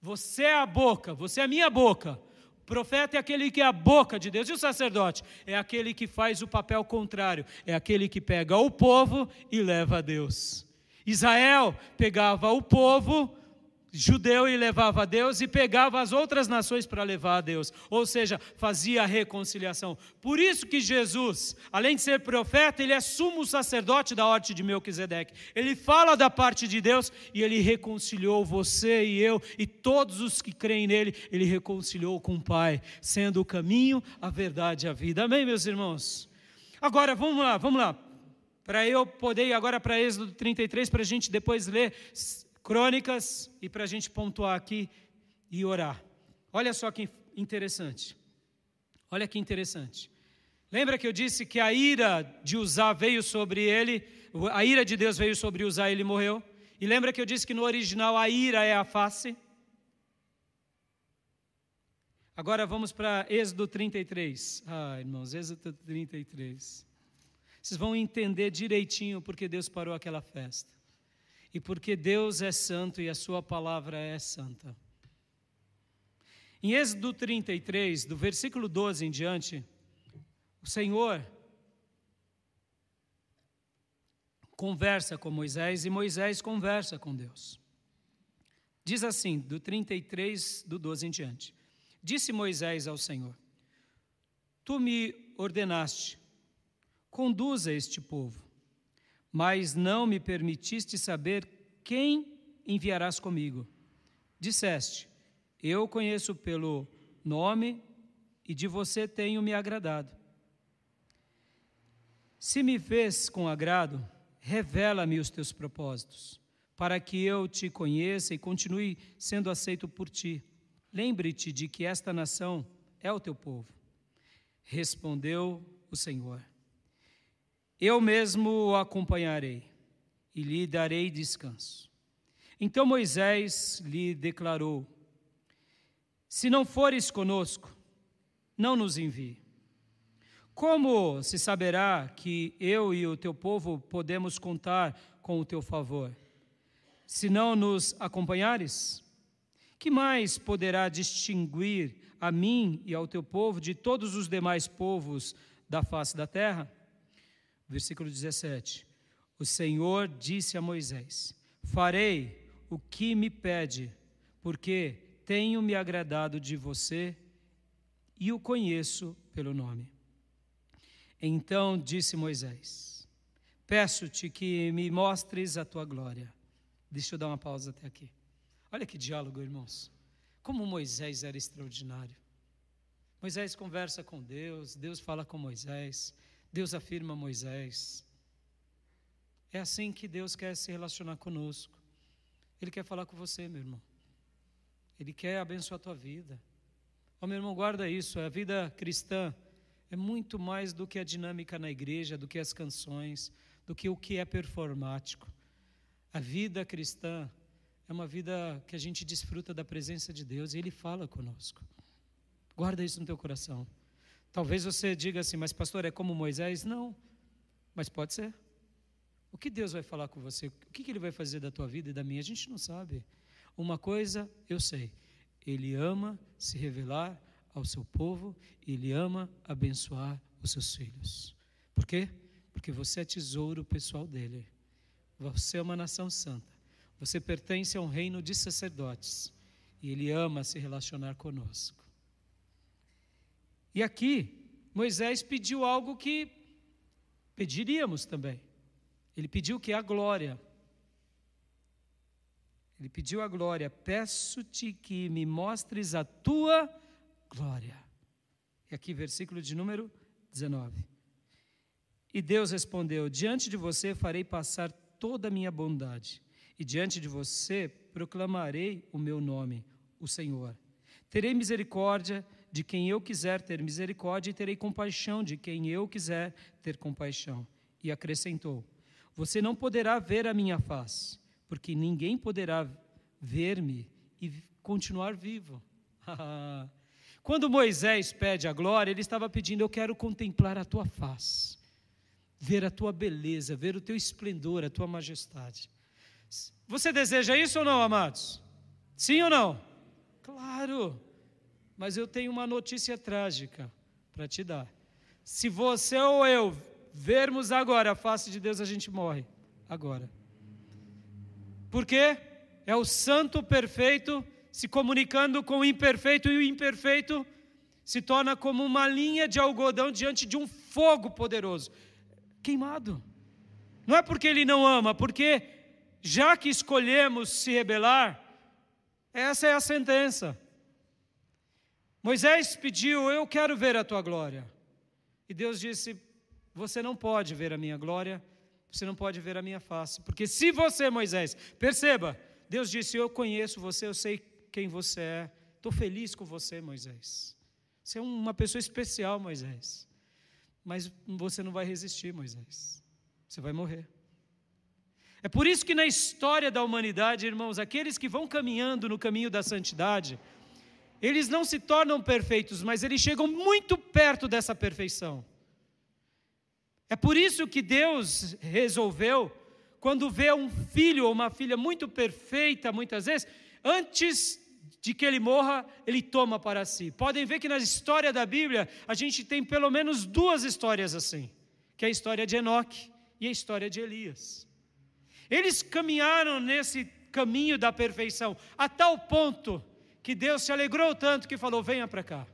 Você é a boca, você é a minha boca. O profeta é aquele que é a boca de Deus. E o sacerdote? É aquele que faz o papel contrário. É aquele que pega o povo e leva a Deus. Israel pegava o povo judeu e levava a Deus e pegava as outras nações para levar a Deus, ou seja, fazia a reconciliação. Por isso que Jesus, além de ser profeta, ele é sumo sacerdote da ordem de Melquisedeque. Ele fala da parte de Deus e ele reconciliou você e eu e todos os que creem nele, ele reconciliou com o Pai, sendo o caminho, a verdade e a vida. Amém, meus irmãos? Agora, vamos lá, vamos lá. Para eu poder ir agora para Êxodo 33, para a gente depois ler crônicas e para a gente pontuar aqui e orar. Olha só que interessante. Olha que interessante. Lembra que eu disse que a ira de Uzá veio sobre ele, a ira de Deus veio sobre Uzá e ele morreu? E lembra que eu disse que no original a ira é a face? Agora vamos para Êxodo 33. Ah, irmãos, Êxodo 33. Vocês vão entender direitinho porque Deus parou aquela festa e porque Deus é santo e a Sua palavra é santa. Em Êxodo 33, do versículo 12 em diante, o Senhor conversa com Moisés e Moisés conversa com Deus. Diz assim, do 33, do 12 em diante: Disse Moisés ao Senhor: Tu me ordenaste, conduza este povo mas não me permitiste saber quem enviarás comigo. Disseste: Eu conheço pelo nome e de você tenho me agradado. Se me vês com agrado, revela-me os teus propósitos, para que eu te conheça e continue sendo aceito por ti. Lembre-te de que esta nação é o teu povo. Respondeu o Senhor. Eu mesmo o acompanharei e lhe darei descanso. Então Moisés lhe declarou: Se não fores conosco, não nos envie. Como se saberá que eu e o teu povo podemos contar com o teu favor? Se não nos acompanhares? Que mais poderá distinguir a mim e ao teu povo de todos os demais povos da face da terra? Versículo 17: O Senhor disse a Moisés: Farei o que me pede, porque tenho me agradado de você e o conheço pelo nome. Então disse Moisés: Peço-te que me mostres a tua glória. Deixa eu dar uma pausa até aqui. Olha que diálogo, irmãos. Como Moisés era extraordinário. Moisés conversa com Deus, Deus fala com Moisés. Deus afirma a Moisés. É assim que Deus quer se relacionar conosco. Ele quer falar com você, meu irmão. Ele quer abençoar a tua vida. Oh, meu irmão, guarda isso. A vida cristã é muito mais do que a dinâmica na igreja, do que as canções, do que o que é performático. A vida cristã é uma vida que a gente desfruta da presença de Deus e Ele fala conosco. Guarda isso no teu coração. Talvez você diga assim, mas pastor, é como Moisés? Não, mas pode ser. O que Deus vai falar com você? O que Ele vai fazer da tua vida e da minha? A gente não sabe. Uma coisa eu sei: Ele ama se revelar ao seu povo, Ele ama abençoar os seus filhos. Por quê? Porque você é tesouro pessoal dele. Você é uma nação santa. Você pertence a um reino de sacerdotes. E Ele ama se relacionar conosco. E aqui, Moisés pediu algo que pediríamos também. Ele pediu que a glória. Ele pediu a glória. Peço-te que me mostres a tua glória. E aqui, versículo de número 19. E Deus respondeu: Diante de você farei passar toda a minha bondade, e diante de você proclamarei o meu nome, o Senhor. Terei misericórdia de quem eu quiser ter misericórdia e terei compaixão de quem eu quiser ter compaixão. E acrescentou: Você não poderá ver a minha face, porque ninguém poderá ver-me e continuar vivo. Quando Moisés pede a glória, ele estava pedindo: Eu quero contemplar a tua face, ver a tua beleza, ver o teu esplendor, a tua majestade. Você deseja isso ou não, amados? Sim ou não? Claro, mas eu tenho uma notícia trágica para te dar. Se você ou eu vermos agora a face de Deus, a gente morre. Agora. Por quê? É o santo perfeito se comunicando com o imperfeito, e o imperfeito se torna como uma linha de algodão diante de um fogo poderoso queimado. Não é porque ele não ama, porque já que escolhemos se rebelar, essa é a sentença. Moisés pediu: Eu quero ver a tua glória. E Deus disse: Você não pode ver a minha glória, você não pode ver a minha face. Porque se você, Moisés, perceba, Deus disse: Eu conheço você, eu sei quem você é. Estou feliz com você, Moisés. Você é uma pessoa especial, Moisés. Mas você não vai resistir, Moisés. Você vai morrer. É por isso que na história da humanidade, irmãos, aqueles que vão caminhando no caminho da santidade, eles não se tornam perfeitos, mas eles chegam muito perto dessa perfeição. É por isso que Deus resolveu, quando vê um filho ou uma filha muito perfeita, muitas vezes, antes de que ele morra, ele toma para si. Podem ver que na história da Bíblia, a gente tem pelo menos duas histórias assim, que é a história de Enoque e a história de Elias. Eles caminharam nesse caminho da perfeição, a tal ponto que Deus se alegrou tanto que falou: venha para cá.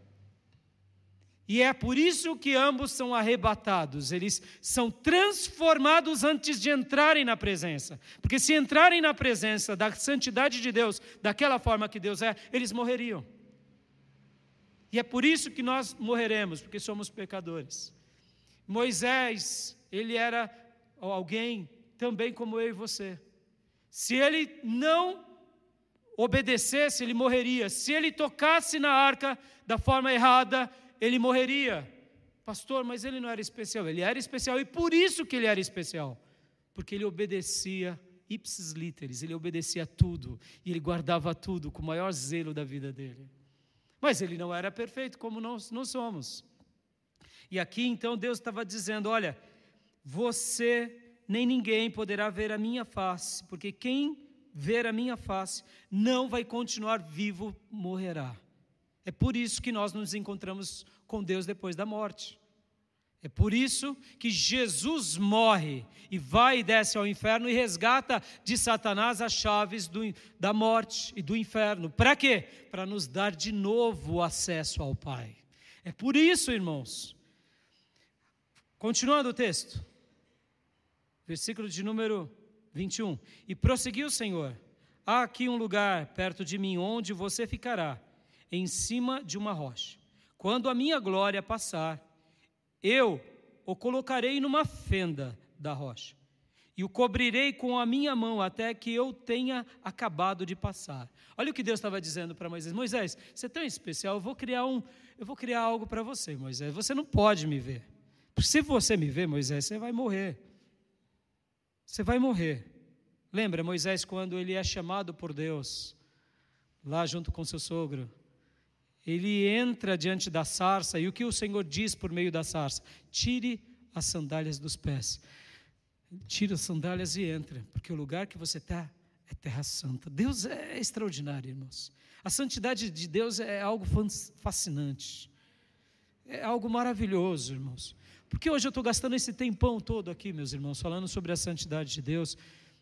E é por isso que ambos são arrebatados, eles são transformados antes de entrarem na presença. Porque se entrarem na presença da santidade de Deus, daquela forma que Deus é, eles morreriam. E é por isso que nós morreremos, porque somos pecadores. Moisés, ele era alguém também como eu e você. Se ele não obedecesse, ele morreria. Se ele tocasse na arca da forma errada, ele morreria. Pastor, mas ele não era especial. Ele era especial e por isso que ele era especial. Porque ele obedecia ipsis literis, ele obedecia tudo e ele guardava tudo com o maior zelo da vida dele. Mas ele não era perfeito como nós não somos. E aqui então Deus estava dizendo: olha, você nem ninguém poderá ver a minha face, porque quem ver a minha face não vai continuar vivo, morrerá. É por isso que nós nos encontramos com Deus depois da morte. É por isso que Jesus morre e vai e desce ao inferno e resgata de Satanás as chaves do, da morte e do inferno. Para quê? Para nos dar de novo acesso ao Pai. É por isso, irmãos. Continuando o texto, versículo de número 21. E prosseguiu o Senhor: Há aqui um lugar perto de mim onde você ficará em cima de uma rocha. Quando a minha glória passar, eu o colocarei numa fenda da rocha e o cobrirei com a minha mão até que eu tenha acabado de passar. Olha o que Deus estava dizendo para Moisés: Moisés, você é tão especial, eu vou criar um, eu vou criar algo para você, Moisés. Você não pode me ver. Se você me ver, Moisés, você vai morrer. Você vai morrer. Lembra Moisés quando ele é chamado por Deus lá junto com seu sogro? ele entra diante da sarça, e o que o Senhor diz por meio da sarça? Tire as sandálias dos pés. Tire as sandálias e entre, porque o lugar que você está é terra santa. Deus é extraordinário, irmãos. A santidade de Deus é algo fascinante. É algo maravilhoso, irmãos. Porque hoje eu estou gastando esse tempão todo aqui, meus irmãos, falando sobre a santidade de Deus.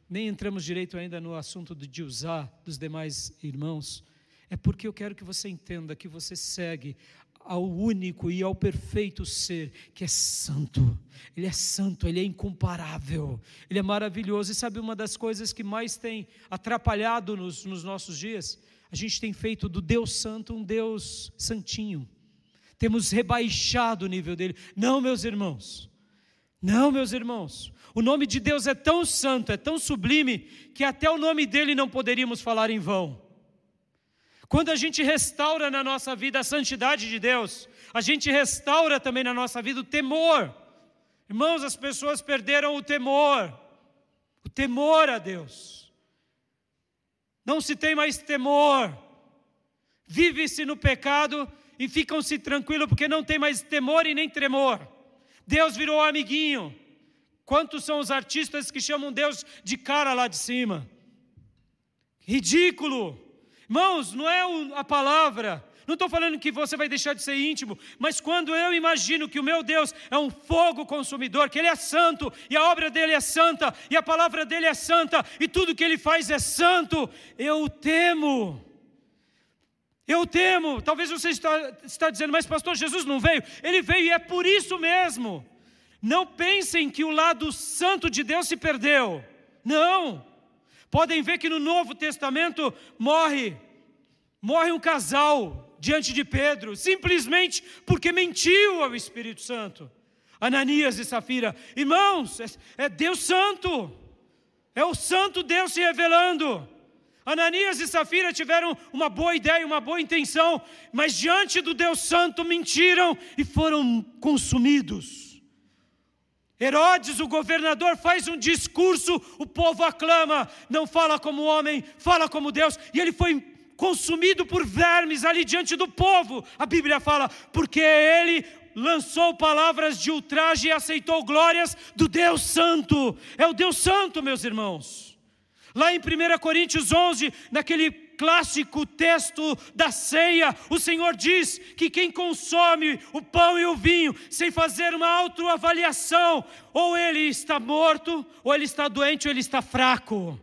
Nem entramos direito ainda no assunto de usar dos demais irmãos é porque eu quero que você entenda que você segue ao único e ao perfeito ser que é santo. Ele é santo, ele é incomparável, ele é maravilhoso. E sabe uma das coisas que mais tem atrapalhado nos, nos nossos dias? A gente tem feito do Deus Santo um Deus santinho. Temos rebaixado o nível dele. Não, meus irmãos. Não, meus irmãos. O nome de Deus é tão santo, é tão sublime, que até o nome dele não poderíamos falar em vão. Quando a gente restaura na nossa vida a santidade de Deus, a gente restaura também na nossa vida o temor. Irmãos, as pessoas perderam o temor, o temor a Deus. Não se tem mais temor. Vive-se no pecado e ficam-se tranquilos porque não tem mais temor e nem tremor. Deus virou amiguinho. Quantos são os artistas que chamam Deus de cara lá de cima? Ridículo. Irmãos, não é a palavra. Não estou falando que você vai deixar de ser íntimo, mas quando eu imagino que o meu Deus é um fogo consumidor, que Ele é santo, e a obra dele é santa, e a palavra dele é santa, e tudo que Ele faz é santo, eu temo. Eu temo. Talvez você está, está dizendo, mas pastor, Jesus não veio. Ele veio e é por isso mesmo. Não pensem que o lado santo de Deus se perdeu. Não. Podem ver que no Novo Testamento morre morre um casal diante de Pedro, simplesmente porque mentiu ao Espírito Santo. Ananias e Safira, irmãos, é, é Deus Santo, é o Santo Deus se revelando. Ananias e Safira tiveram uma boa ideia, uma boa intenção, mas diante do Deus Santo mentiram e foram consumidos. Herodes, o governador, faz um discurso, o povo aclama, não fala como homem, fala como Deus, e ele foi consumido por vermes ali diante do povo. A Bíblia fala, porque ele lançou palavras de ultraje e aceitou glórias do Deus Santo. É o Deus Santo, meus irmãos. Lá em 1 Coríntios 11, naquele clássico texto da ceia, o Senhor diz que quem consome o pão e o vinho sem fazer uma autoavaliação, ou ele está morto, ou ele está doente, ou ele está fraco.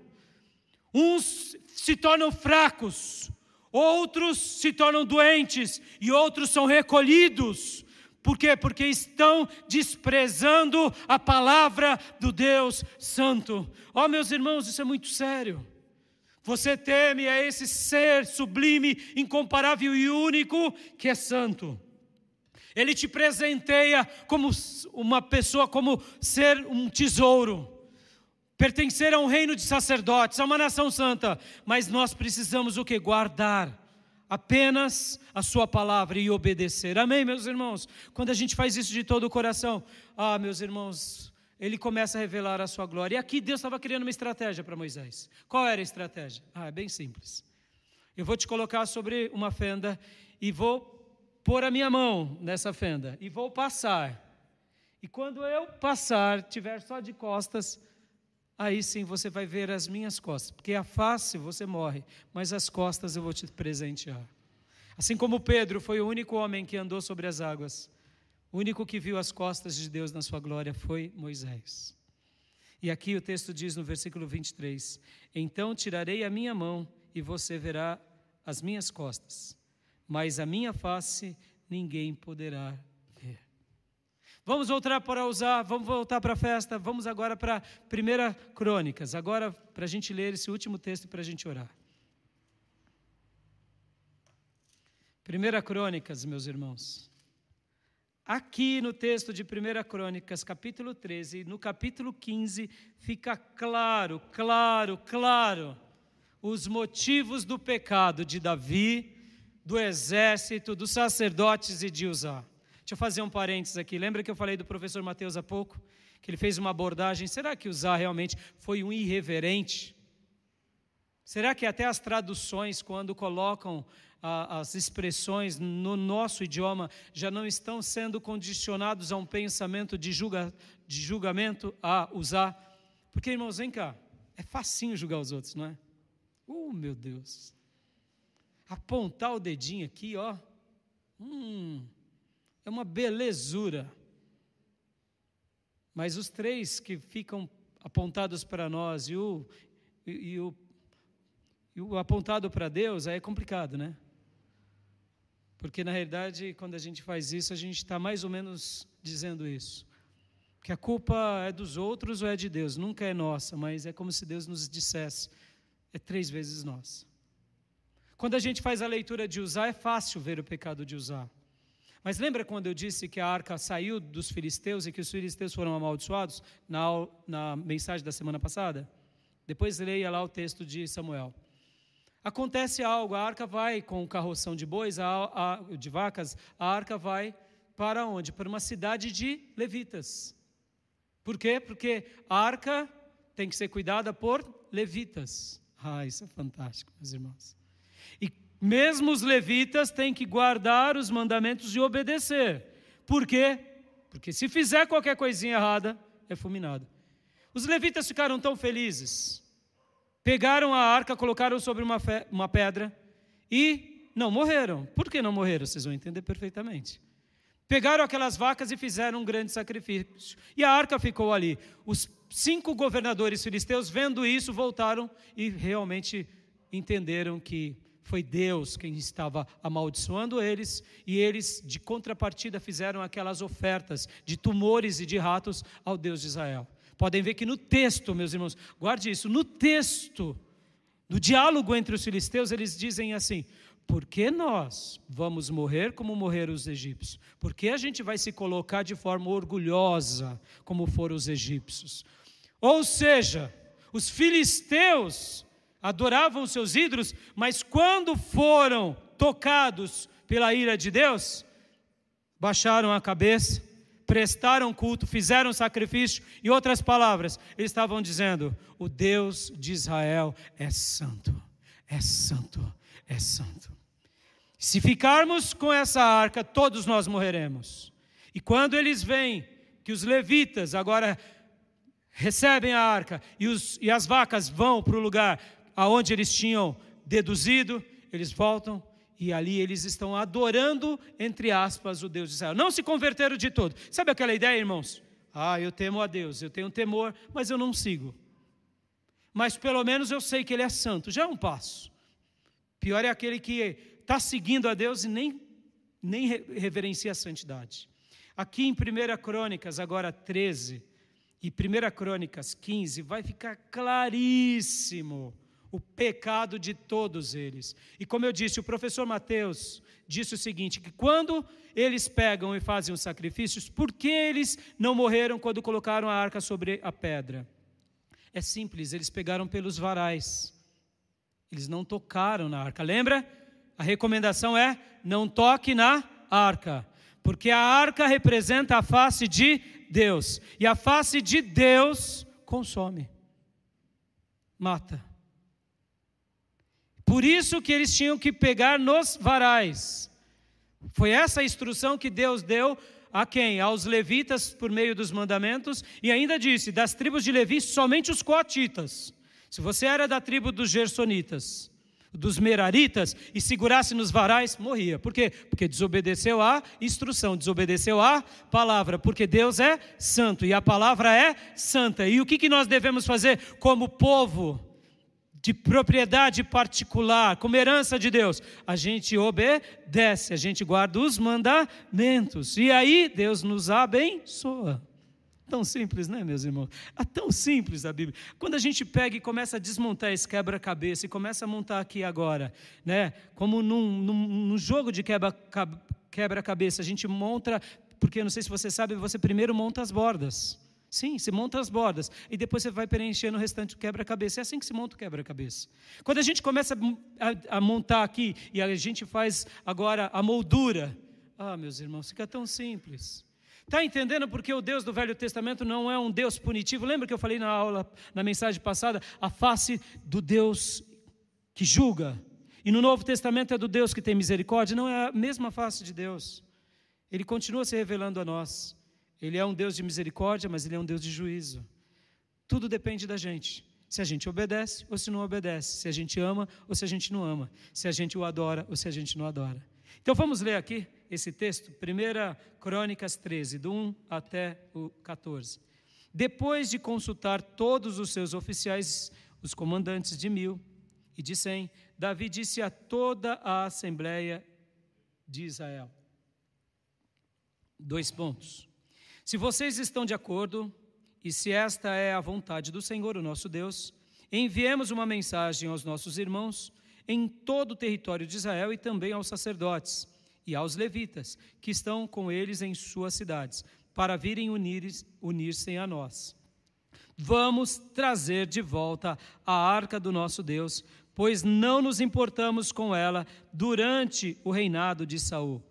Uns se tornam fracos, outros se tornam doentes e outros são recolhidos. Por quê? Porque estão desprezando a palavra do Deus Santo. Oh, meus irmãos, isso é muito sério. Você teme a esse ser sublime, incomparável e único que é santo. Ele te presenteia como uma pessoa, como ser um tesouro, pertencer a um reino de sacerdotes, a uma nação santa, mas nós precisamos o que? Guardar apenas a sua palavra e obedecer. Amém, meus irmãos? Quando a gente faz isso de todo o coração, ah, meus irmãos, ele começa a revelar a sua glória. E aqui Deus estava criando uma estratégia para Moisés. Qual era a estratégia? Ah, é bem simples. Eu vou te colocar sobre uma fenda e vou pôr a minha mão nessa fenda e vou passar. E quando eu passar, tiver só de costas, aí sim você vai ver as minhas costas, porque a face você morre, mas as costas eu vou te presentear. Assim como Pedro foi o único homem que andou sobre as águas, o único que viu as costas de Deus na sua glória foi Moisés. E aqui o texto diz no versículo 23: Então tirarei a minha mão e você verá as minhas costas, mas a minha face ninguém poderá ver. Vamos voltar para usar, vamos voltar para a festa, vamos agora para 1 Crônicas, agora para a gente ler esse último texto e para a gente orar. 1 Crônicas, meus irmãos. Aqui no texto de 1 Crônicas, capítulo 13, no capítulo 15, fica claro, claro, claro, os motivos do pecado de Davi, do exército, dos sacerdotes e de Uzá. Deixa eu fazer um parênteses aqui. Lembra que eu falei do professor Mateus há pouco? Que ele fez uma abordagem. Será que Uzá realmente foi um irreverente? Será que até as traduções, quando colocam a, as expressões no nosso idioma já não estão sendo condicionados a um pensamento de, julga, de julgamento a usar. Porque, irmãos, vem cá, é facinho julgar os outros, não é? Uh, meu Deus. Apontar o dedinho aqui, ó. Hum, é uma belezura. Mas os três que ficam apontados para nós e o, e, e o, e o apontado para Deus, aí é complicado, né? Porque, na realidade, quando a gente faz isso, a gente está mais ou menos dizendo isso. Que a culpa é dos outros ou é de Deus? Nunca é nossa, mas é como se Deus nos dissesse: é três vezes nossa. Quando a gente faz a leitura de usar, é fácil ver o pecado de usar. Mas lembra quando eu disse que a arca saiu dos filisteus e que os filisteus foram amaldiçoados na, na mensagem da semana passada? Depois leia lá o texto de Samuel acontece algo, a arca vai com o carroção de bois, a, a, de vacas, a arca vai para onde? Para uma cidade de levitas. Por quê? Porque a arca tem que ser cuidada por levitas. Ah, isso é fantástico, meus irmãos. E Mesmo os levitas têm que guardar os mandamentos e obedecer. Por quê? Porque se fizer qualquer coisinha errada, é fulminado. Os levitas ficaram tão felizes. Pegaram a arca, colocaram sobre uma, uma pedra e não morreram. Por que não morreram? Vocês vão entender perfeitamente. Pegaram aquelas vacas e fizeram um grande sacrifício. E a arca ficou ali. Os cinco governadores filisteus, vendo isso, voltaram e realmente entenderam que foi Deus quem estava amaldiçoando eles, e eles, de contrapartida, fizeram aquelas ofertas de tumores e de ratos ao Deus de Israel. Podem ver que no texto, meus irmãos, guarde isso, no texto, no diálogo entre os filisteus, eles dizem assim: por que nós vamos morrer como morreram os egípcios? Por que a gente vai se colocar de forma orgulhosa como foram os egípcios? Ou seja, os filisteus adoravam seus ídolos, mas quando foram tocados pela ira de Deus, baixaram a cabeça, prestaram culto, fizeram sacrifício, e outras palavras, eles estavam dizendo: o Deus de Israel é santo, é santo, é santo. Se ficarmos com essa arca, todos nós morreremos. E quando eles veem que os levitas agora recebem a arca e, os, e as vacas vão para o lugar aonde eles tinham deduzido, eles voltam e ali eles estão adorando, entre aspas, o Deus de Israel. Não se converteram de todo. Sabe aquela ideia, irmãos? Ah, eu temo a Deus, eu tenho temor, mas eu não sigo. Mas pelo menos eu sei que Ele é santo, já é um passo. Pior é aquele que está seguindo a Deus e nem, nem reverencia a santidade. Aqui em 1 Crônicas, agora 13, e 1 Crônicas 15, vai ficar claríssimo o pecado de todos eles. E como eu disse, o professor Mateus disse o seguinte: que quando eles pegam e fazem os sacrifícios, por que eles não morreram quando colocaram a arca sobre a pedra? É simples, eles pegaram pelos varais. Eles não tocaram na arca. Lembra? A recomendação é: não toque na arca, porque a arca representa a face de Deus, e a face de Deus consome, mata. Por isso que eles tinham que pegar nos varais. Foi essa a instrução que Deus deu a quem? Aos levitas por meio dos mandamentos, e ainda disse: das tribos de Levi, somente os coatitas. Se você era da tribo dos gersonitas, dos meraritas e segurasse nos varais, morria. Por quê? Porque desobedeceu a instrução, desobedeceu a palavra, porque Deus é santo e a palavra é santa. E o que nós devemos fazer como povo de propriedade particular, como herança de Deus? A gente obedece, a gente guarda os mandamentos e aí Deus nos abençoa. Tão simples, né, meus irmãos? É tão simples a Bíblia. Quando a gente pega e começa a desmontar esse quebra-cabeça e começa a montar aqui agora, né, como num, num, num jogo de quebra-cabeça, a gente monta, porque não sei se você sabe, você primeiro monta as bordas. Sim, você monta as bordas e depois você vai preenchendo o restante do quebra-cabeça. É assim que se monta o quebra-cabeça. Quando a gente começa a, a, a montar aqui e a gente faz agora a moldura, ah, meus irmãos, fica tão simples. Está entendendo porque o Deus do Velho Testamento não é um Deus punitivo? Lembra que eu falei na aula, na mensagem passada, a face do Deus que julga. E no Novo Testamento é do Deus que tem misericórdia, não é a mesma face de Deus. Ele continua se revelando a nós. Ele é um Deus de misericórdia, mas ele é um Deus de juízo. Tudo depende da gente. Se a gente obedece ou se não obedece, se a gente ama ou se a gente não ama, se a gente o adora ou se a gente não adora. Então vamos ler aqui esse texto, 1 Crônicas 13, do 1 até o 14. Depois de consultar todos os seus oficiais, os comandantes de mil e de cem, Davi disse a toda a assembleia de Israel: Dois pontos. Se vocês estão de acordo, e se esta é a vontade do Senhor, o nosso Deus, enviemos uma mensagem aos nossos irmãos em todo o território de Israel e também aos sacerdotes e aos levitas, que estão com eles em suas cidades, para virem unir-se unir a nós. Vamos trazer de volta a arca do nosso Deus, pois não nos importamos com ela durante o reinado de Saul.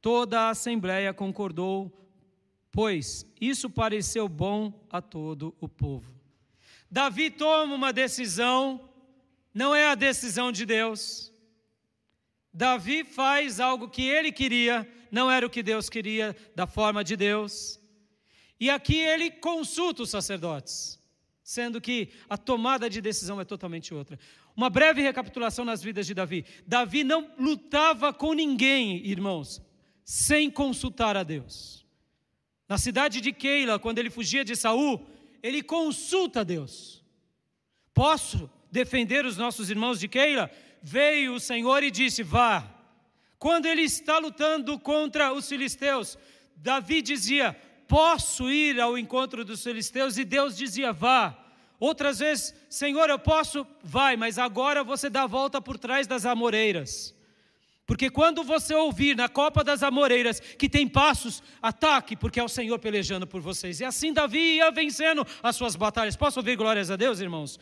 Toda a assembleia concordou, pois isso pareceu bom a todo o povo. Davi toma uma decisão, não é a decisão de Deus, Davi faz algo que ele queria, não era o que Deus queria, da forma de Deus. E aqui ele consulta os sacerdotes, sendo que a tomada de decisão é totalmente outra. Uma breve recapitulação nas vidas de Davi. Davi não lutava com ninguém, irmãos, sem consultar a Deus. Na cidade de Keila, quando ele fugia de Saul, ele consulta a Deus. Posso defender os nossos irmãos de Keila? Veio o Senhor e disse: Vá. Quando ele está lutando contra os filisteus, Davi dizia: Posso ir ao encontro dos filisteus? E Deus dizia: Vá. Outras vezes, Senhor, eu posso? Vai, mas agora você dá a volta por trás das amoreiras. Porque quando você ouvir na copa das amoreiras que tem passos, ataque, porque é o Senhor pelejando por vocês. E assim Davi ia vencendo as suas batalhas. Posso ouvir glórias a Deus, irmãos?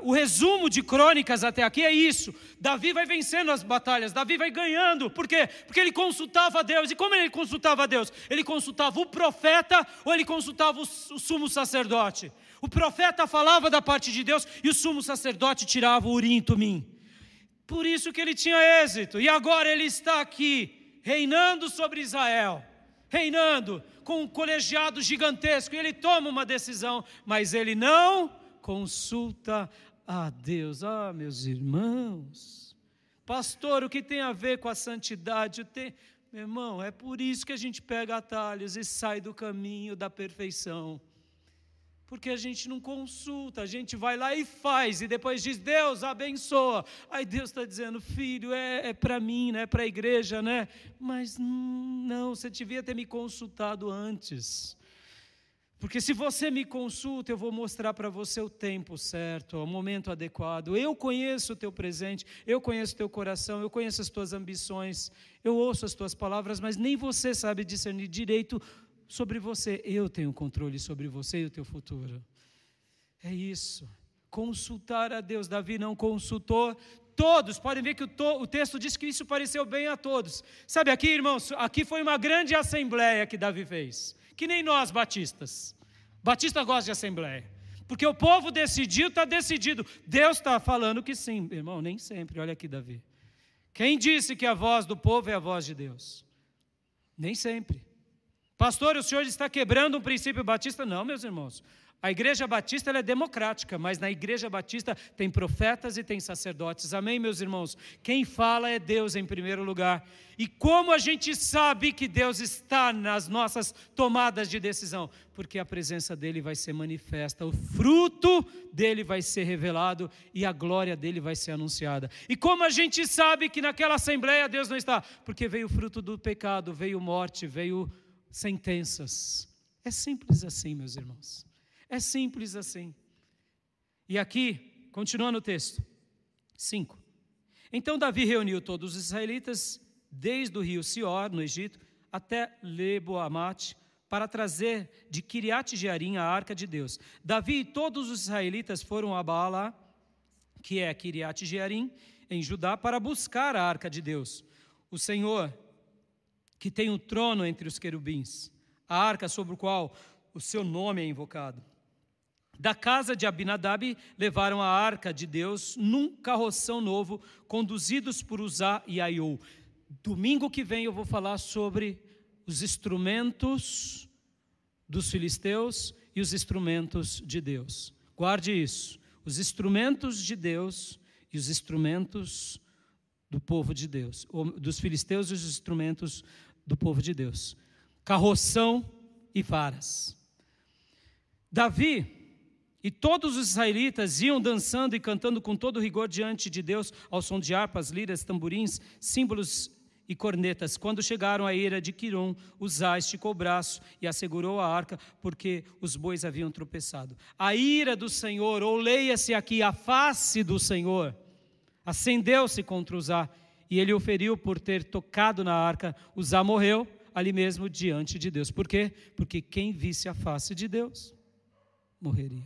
O resumo de crônicas até aqui é isso. Davi vai vencendo as batalhas, Davi vai ganhando. Por quê? Porque ele consultava a Deus. E como ele consultava a Deus? Ele consultava o profeta ou ele consultava o sumo sacerdote? O profeta falava da parte de Deus e o sumo sacerdote tirava o urim tumim. Por isso que ele tinha êxito. E agora ele está aqui, reinando sobre Israel. Reinando com um colegiado gigantesco. E ele toma uma decisão, mas ele não consulta a Deus. Ah, meus irmãos, pastor, o que tem a ver com a santidade? Tem... Meu irmão, é por isso que a gente pega atalhos e sai do caminho da perfeição. Porque a gente não consulta, a gente vai lá e faz, e depois diz, Deus abençoa. Aí Deus está dizendo, filho, é, é para mim, né? é para a igreja, né? Mas não, você devia ter me consultado antes. Porque se você me consulta, eu vou mostrar para você o tempo certo, o momento adequado. Eu conheço o teu presente, eu conheço o teu coração, eu conheço as tuas ambições, eu ouço as tuas palavras, mas nem você sabe discernir direito sobre você. Eu tenho controle sobre você e o teu futuro. É isso. Consultar a Deus. Davi não consultou todos. Podem ver que o, to, o texto diz que isso pareceu bem a todos. Sabe aqui, irmãos, aqui foi uma grande assembleia que Davi fez que nem nós batistas. Batista gosta de assembleia. Porque o povo decidiu, está decidido. Deus está falando que sim, irmão, nem sempre. Olha aqui, Davi. Quem disse que a voz do povo é a voz de Deus? Nem sempre. Pastor, o senhor está quebrando um princípio batista? Não, meus irmãos. A igreja batista é democrática, mas na igreja batista tem profetas e tem sacerdotes. Amém, meus irmãos? Quem fala é Deus em primeiro lugar. E como a gente sabe que Deus está nas nossas tomadas de decisão? Porque a presença dele vai ser manifesta, o fruto dele vai ser revelado e a glória dele vai ser anunciada. E como a gente sabe que naquela assembleia Deus não está? Porque veio o fruto do pecado, veio morte, veio sentenças. É simples assim, meus irmãos. É simples assim. E aqui, continuando o texto, 5. Então Davi reuniu todos os israelitas, desde o rio Sior, no Egito, até Leboamate, para trazer de Kiriat Jearim a arca de Deus. Davi e todos os israelitas foram a Baala, que é Kiriat Jearim, em Judá, para buscar a arca de Deus. O Senhor, que tem o trono entre os querubins, a arca sobre o qual o seu nome é invocado. Da casa de Abinadab levaram a arca de Deus num carroção novo, conduzidos por Uzá e Aiô. Domingo que vem eu vou falar sobre os instrumentos dos filisteus e os instrumentos de Deus. Guarde isso. Os instrumentos de Deus e os instrumentos do povo de Deus, dos filisteus e os instrumentos do povo de Deus. Carroção e varas. Davi e todos os israelitas iam dançando e cantando com todo rigor diante de Deus, ao som de harpas, liras, tamborins, símbolos e cornetas. Quando chegaram à ira de Quiron, Uzá esticou o braço e assegurou a arca, porque os bois haviam tropeçado. A ira do Senhor, ou leia-se aqui, a face do Senhor, acendeu-se contra Uzá, e ele o feriu por ter tocado na arca. Uzá morreu ali mesmo diante de Deus. Por quê? Porque quem visse a face de Deus morreria.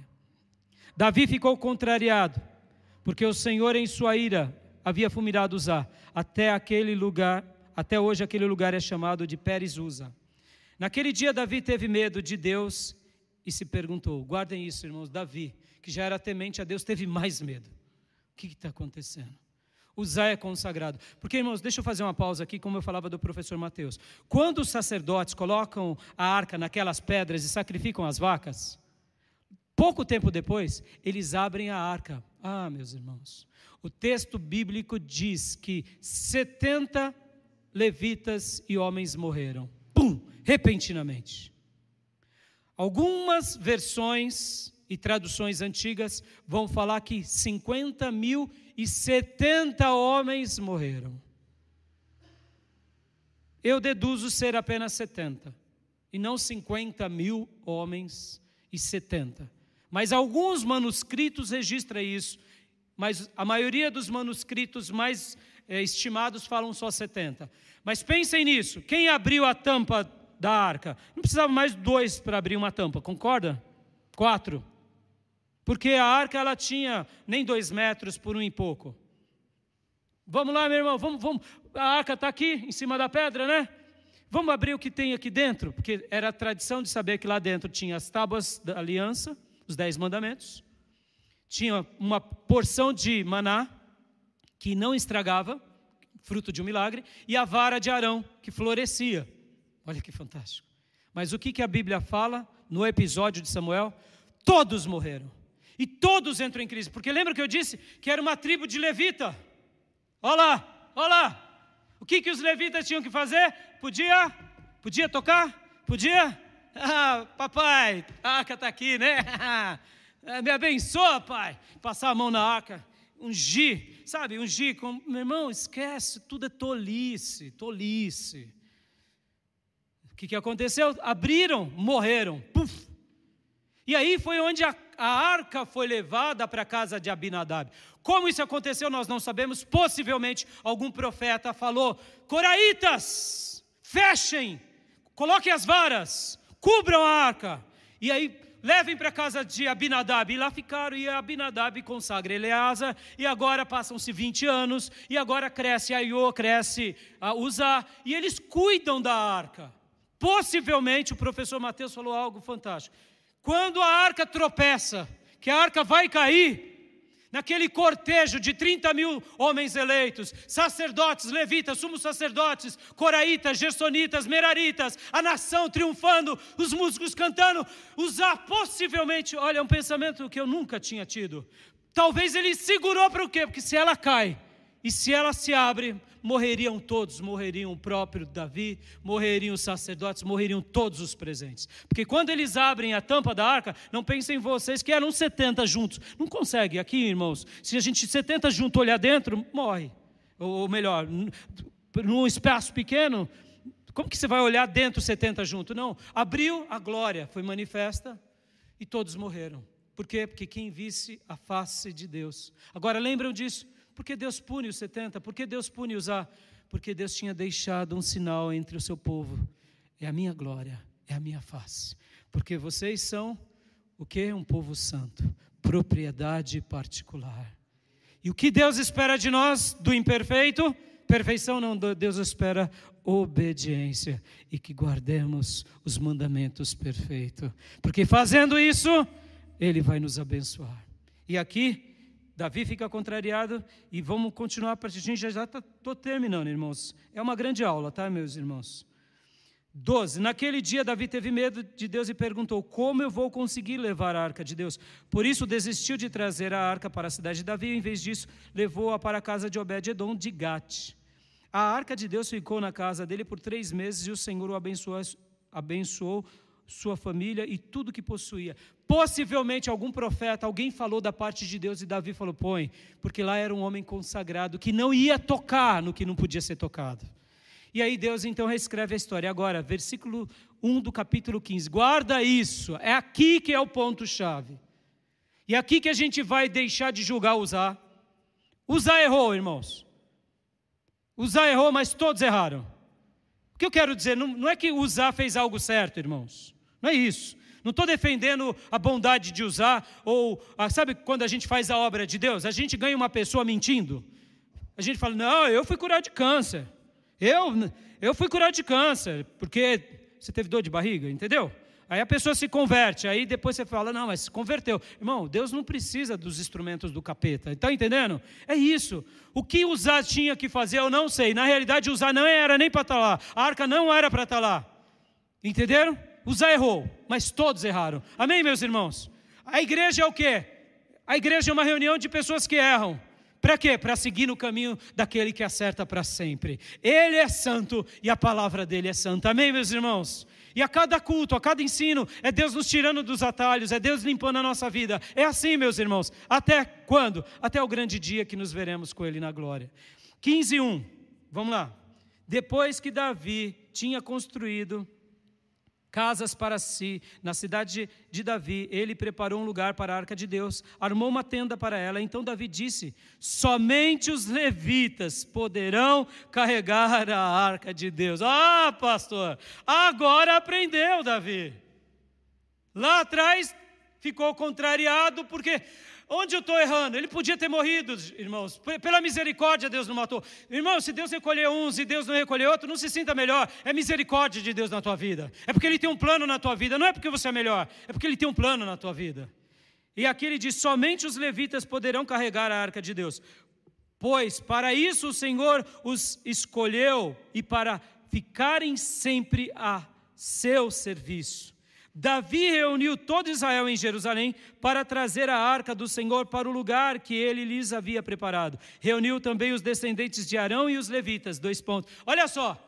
Davi ficou contrariado, porque o Senhor em sua ira havia fulminado Uzá. Até aquele lugar, até hoje aquele lugar é chamado de Pérez Uza. Naquele dia Davi teve medo de Deus e se perguntou, guardem isso irmãos, Davi, que já era temente a Deus, teve mais medo. Que está acontecendo? Uzá é consagrado. Porque, irmãos, deixa eu fazer uma pausa aqui, como eu falava do professor Mateus. Quando os sacerdotes colocam a arca naquelas pedras e sacrificam as vacas, pouco tempo depois, eles abrem a arca. Ah, meus irmãos, o texto bíblico diz que 70 levitas e homens morreram. Pum! Repentinamente. Algumas versões e traduções antigas vão falar que 50 mil e 70 homens morreram. Eu deduzo ser apenas 70, e não 50 mil homens e 70. Mas alguns manuscritos registram isso, mas a maioria dos manuscritos mais é, estimados falam só 70. Mas pensem nisso: quem abriu a tampa da arca? Não precisava mais dois para abrir uma tampa, concorda? Quatro. Porque a arca ela tinha nem dois metros por um e pouco. Vamos lá, meu irmão, vamos, vamos. A arca está aqui, em cima da pedra, né? Vamos abrir o que tem aqui dentro, porque era a tradição de saber que lá dentro tinha as tábuas da aliança, os dez mandamentos, tinha uma porção de maná que não estragava, fruto de um milagre, e a vara de Arão que florescia. Olha que fantástico. Mas o que, que a Bíblia fala no episódio de Samuel? Todos morreram. E todos entram em crise. Porque lembra que eu disse que era uma tribo de levita? Olha lá, olha lá. O que, que os levitas tinham que fazer? Podia? Podia tocar? Podia? Ah, papai, a arca está aqui, né? Me abençoa, pai. Passar a mão na arca, ungir, sabe? Ungir. Com... Meu irmão, esquece, tudo é tolice, tolice. O que, que aconteceu? Abriram, morreram. Puf. E aí foi onde a a arca foi levada para a casa de Abinadab. Como isso aconteceu, nós não sabemos. Possivelmente algum profeta falou: Coraitas, fechem, coloquem as varas, cubram a arca. E aí levem para a casa de Abinadab. E lá ficaram, e Abinadab consagra Eleasa, e agora passam-se 20 anos, e agora cresce Aiô, cresce a Uzá, e eles cuidam da arca. Possivelmente o professor Mateus falou algo fantástico. Quando a arca tropeça, que a arca vai cair, naquele cortejo de 30 mil homens eleitos, sacerdotes, levitas, sumos sacerdotes, coraitas, gersonitas, meraritas, a nação triunfando, os músicos cantando, usar possivelmente, olha, um pensamento que eu nunca tinha tido. Talvez ele segurou para o quê? Porque se ela cai e se ela se abre, morreriam todos, morreriam o próprio Davi, morreriam os sacerdotes, morreriam todos os presentes. Porque quando eles abrem a tampa da arca, não pensem vocês que eram 70 juntos. Não consegue, aqui, irmãos, se a gente 70 juntos olhar dentro, morre. Ou melhor, num espaço pequeno, como que você vai olhar dentro 70 juntos? Não, abriu a glória, foi manifesta e todos morreram. Por quê? Porque quem visse a face de Deus. Agora lembram disso? Por que Deus pune os 70? Por que Deus pune os A? Porque Deus tinha deixado um sinal entre o seu povo. É a minha glória, é a minha face. Porque vocês são o que? Um povo santo, propriedade particular. E o que Deus espera de nós, do imperfeito? Perfeição não, Deus espera obediência e que guardemos os mandamentos perfeitos. Porque fazendo isso, Ele vai nos abençoar. E aqui, Davi fica contrariado e vamos continuar a gente já já estou terminando, irmãos. É uma grande aula, tá, meus irmãos? 12. Naquele dia, Davi teve medo de Deus e perguntou: Como eu vou conseguir levar a arca de Deus? Por isso, desistiu de trazer a arca para a cidade de Davi, e, em vez disso, levou-a para a casa de Obed-Edom de Gate. A arca de Deus ficou na casa dele por três meses e o Senhor o abençoou, abençoou sua família e tudo que possuía. Possivelmente algum profeta, alguém falou da parte de Deus e Davi falou: põe, porque lá era um homem consagrado que não ia tocar no que não podia ser tocado. E aí Deus então reescreve a história. Agora, versículo 1 do capítulo 15. Guarda isso, é aqui que é o ponto-chave. E é aqui que a gente vai deixar de julgar usar. Usar errou, irmãos. Usar errou, mas todos erraram. O que eu quero dizer? Não, não é que usar fez algo certo, irmãos. Não é isso. Não estou defendendo a bondade de usar, ou ah, sabe quando a gente faz a obra de Deus? A gente ganha uma pessoa mentindo. A gente fala, não, eu fui curado de câncer. Eu, eu fui curado de câncer, porque você teve dor de barriga, entendeu? Aí a pessoa se converte, aí depois você fala, não, mas se converteu. Irmão, Deus não precisa dos instrumentos do capeta, está entendendo? É isso. O que Usar tinha que fazer, eu não sei. Na realidade, Usar não era nem para estar tá lá, a arca não era para estar tá lá. Entenderam? Usar errou, mas todos erraram. Amém, meus irmãos? A igreja é o quê? A igreja é uma reunião de pessoas que erram. Para quê? Para seguir no caminho daquele que acerta para sempre. Ele é santo e a palavra dele é santa. Amém, meus irmãos? E a cada culto, a cada ensino, é Deus nos tirando dos atalhos, é Deus limpando a nossa vida. É assim, meus irmãos. Até quando? Até o grande dia que nos veremos com Ele na glória. 15, 1. Vamos lá. Depois que Davi tinha construído casas para si. Na cidade de Davi, ele preparou um lugar para a arca de Deus, armou uma tenda para ela. Então Davi disse: Somente os levitas poderão carregar a arca de Deus. Ah, pastor, agora aprendeu, Davi. Lá atrás ficou contrariado porque Onde eu estou errando? Ele podia ter morrido, irmãos. Pela misericórdia, Deus não matou. Irmão, se Deus recolheu uns e Deus não recolheu outro, não se sinta melhor. É misericórdia de Deus na tua vida. É porque Ele tem um plano na tua vida. Não é porque você é melhor, é porque Ele tem um plano na tua vida. E aqui ele diz: somente os levitas poderão carregar a arca de Deus. Pois para isso o Senhor os escolheu e para ficarem sempre a seu serviço. Davi reuniu todo Israel em Jerusalém para trazer a arca do Senhor para o lugar que ele lhes havia preparado. Reuniu também os descendentes de Arão e os levitas. Dois pontos. Olha só,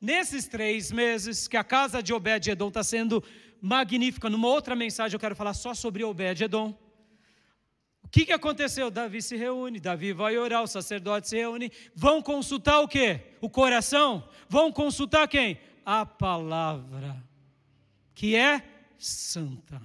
nesses três meses que a casa de Obed-Edom está sendo magnífica, numa outra mensagem eu quero falar só sobre Obed-Edom. O que, que aconteceu? Davi se reúne, Davi vai orar, os sacerdotes se reúnem, vão consultar o quê? O coração? Vão consultar quem? A palavra que é santa.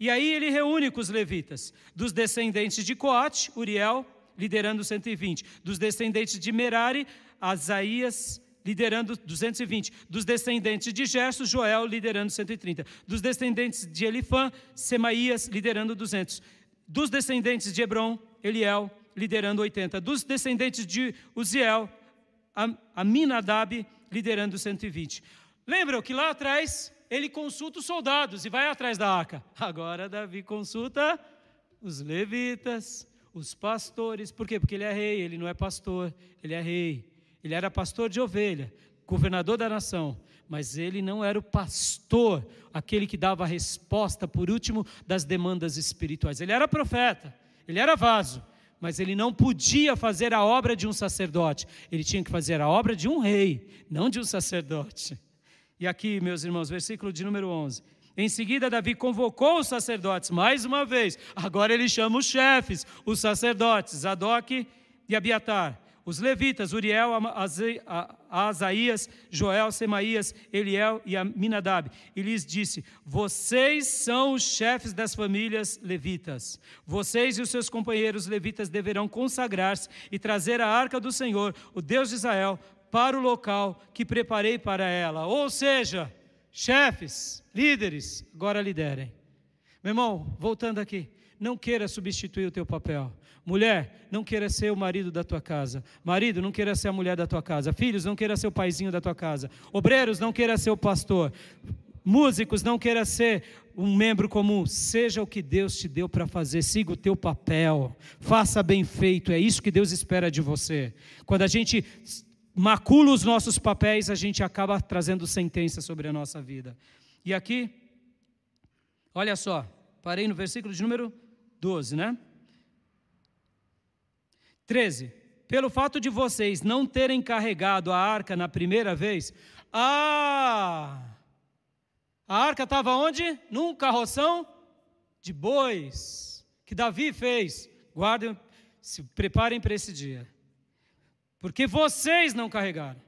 E aí ele reúne com os levitas, dos descendentes de Coate, Uriel, liderando 120, dos descendentes de Merari, Asaías, liderando 220, dos descendentes de Gerson, Joel, liderando 130, dos descendentes de Elifã, Semaías, liderando 200, dos descendentes de Hebron, Eliel, liderando 80, dos descendentes de Uziel, Aminadab, liderando 120. Lembram que lá atrás ele consulta os soldados e vai atrás da arca. Agora Davi consulta os levitas, os pastores. Por quê? Porque ele é rei, ele não é pastor, ele é rei. Ele era pastor de ovelha, governador da nação, mas ele não era o pastor, aquele que dava a resposta, por último, das demandas espirituais. Ele era profeta, ele era vaso, mas ele não podia fazer a obra de um sacerdote, ele tinha que fazer a obra de um rei, não de um sacerdote. E aqui, meus irmãos, versículo de número 11. Em seguida, Davi convocou os sacerdotes mais uma vez. Agora ele chama os chefes, os sacerdotes, Zadok e Abiatar. Os levitas, Uriel, Asaías, Joel, Semaías, Eliel e Aminadab. E lhes disse: Vocês são os chefes das famílias levitas. Vocês e os seus companheiros levitas deverão consagrar-se e trazer a arca do Senhor, o Deus de Israel, para o local que preparei para ela. Ou seja, chefes, líderes, agora liderem. Meu irmão, voltando aqui, não queira substituir o teu papel. Mulher, não queira ser o marido da tua casa. Marido, não queira ser a mulher da tua casa. Filhos, não queira ser o paizinho da tua casa. Obreiros, não queira ser o pastor. Músicos, não queira ser um membro comum. Seja o que Deus te deu para fazer. Siga o teu papel. Faça bem feito. É isso que Deus espera de você. Quando a gente macula os nossos papéis, a gente acaba trazendo sentença sobre a nossa vida. E aqui, olha só, parei no versículo de número 12, né? 13. Pelo fato de vocês não terem carregado a arca na primeira vez, ah! A arca estava onde? Num carroção de bois que Davi fez. Guardem, se preparem para esse dia porque vocês não carregaram.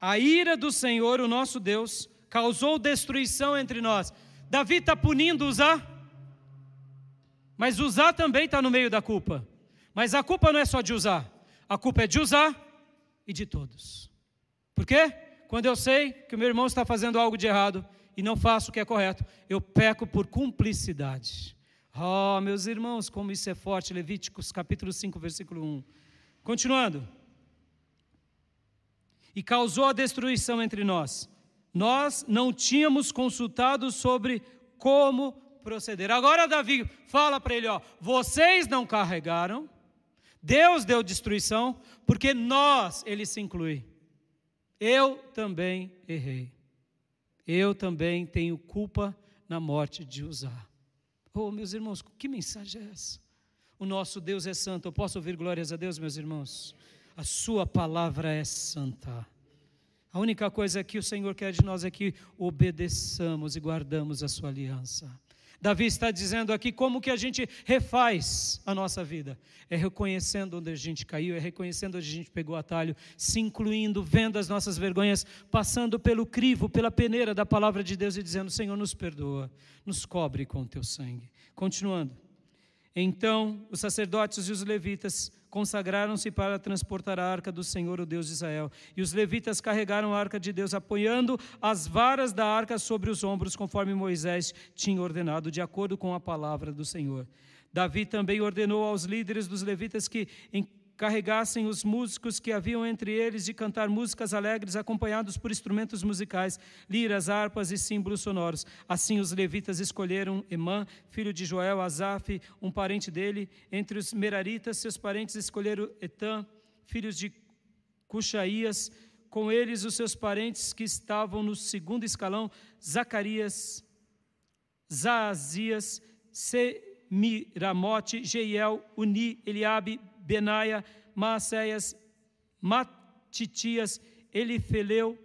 A ira do Senhor, o nosso Deus, causou destruição entre nós. Davi está punindo Uzá, mas Uzá também está no meio da culpa. Mas a culpa não é só de Uzá, a culpa é de Uzá e de todos. Por quê? Quando eu sei que o meu irmão está fazendo algo de errado e não faço o que é correto, eu peco por cumplicidade. Oh, meus irmãos, como isso é forte. Levíticos capítulo 5, versículo 1. Continuando. e causou a destruição entre nós. Nós não tínhamos consultado sobre como proceder. Agora Davi fala para ele, ó, vocês não carregaram, Deus deu destruição, porque nós, ele se inclui. Eu também errei. Eu também tenho culpa na morte de Uzá. Oh, meus irmãos, que mensagem é essa? O nosso Deus é santo. Eu posso ouvir glórias a Deus, meus irmãos? A sua palavra é santa. A única coisa que o Senhor quer de nós é que obedeçamos e guardamos a sua aliança. Davi está dizendo aqui como que a gente refaz a nossa vida. É reconhecendo onde a gente caiu, é reconhecendo onde a gente pegou atalho, se incluindo, vendo as nossas vergonhas, passando pelo crivo, pela peneira da palavra de Deus e dizendo: Senhor, nos perdoa, nos cobre com o teu sangue. Continuando. Então os sacerdotes e os levitas consagraram-se para transportar a arca do Senhor, o Deus de Israel. E os levitas carregaram a arca de Deus, apoiando as varas da arca sobre os ombros, conforme Moisés tinha ordenado, de acordo com a palavra do Senhor. Davi também ordenou aos líderes dos levitas que carregassem os músicos que haviam entre eles de cantar músicas alegres acompanhados por instrumentos musicais, liras, harpas e símbolos sonoros. Assim os levitas escolheram Emã, filho de Joel, Asaf, um parente dele. Entre os meraritas, seus parentes escolheram Etã, filhos de Cuxaías, com eles os seus parentes que estavam no segundo escalão, Zacarias, Zaazias, Semiramote, Jeiel, Uni, Eliabe, Benaia, Maacéias, Matitias, Elifeleu,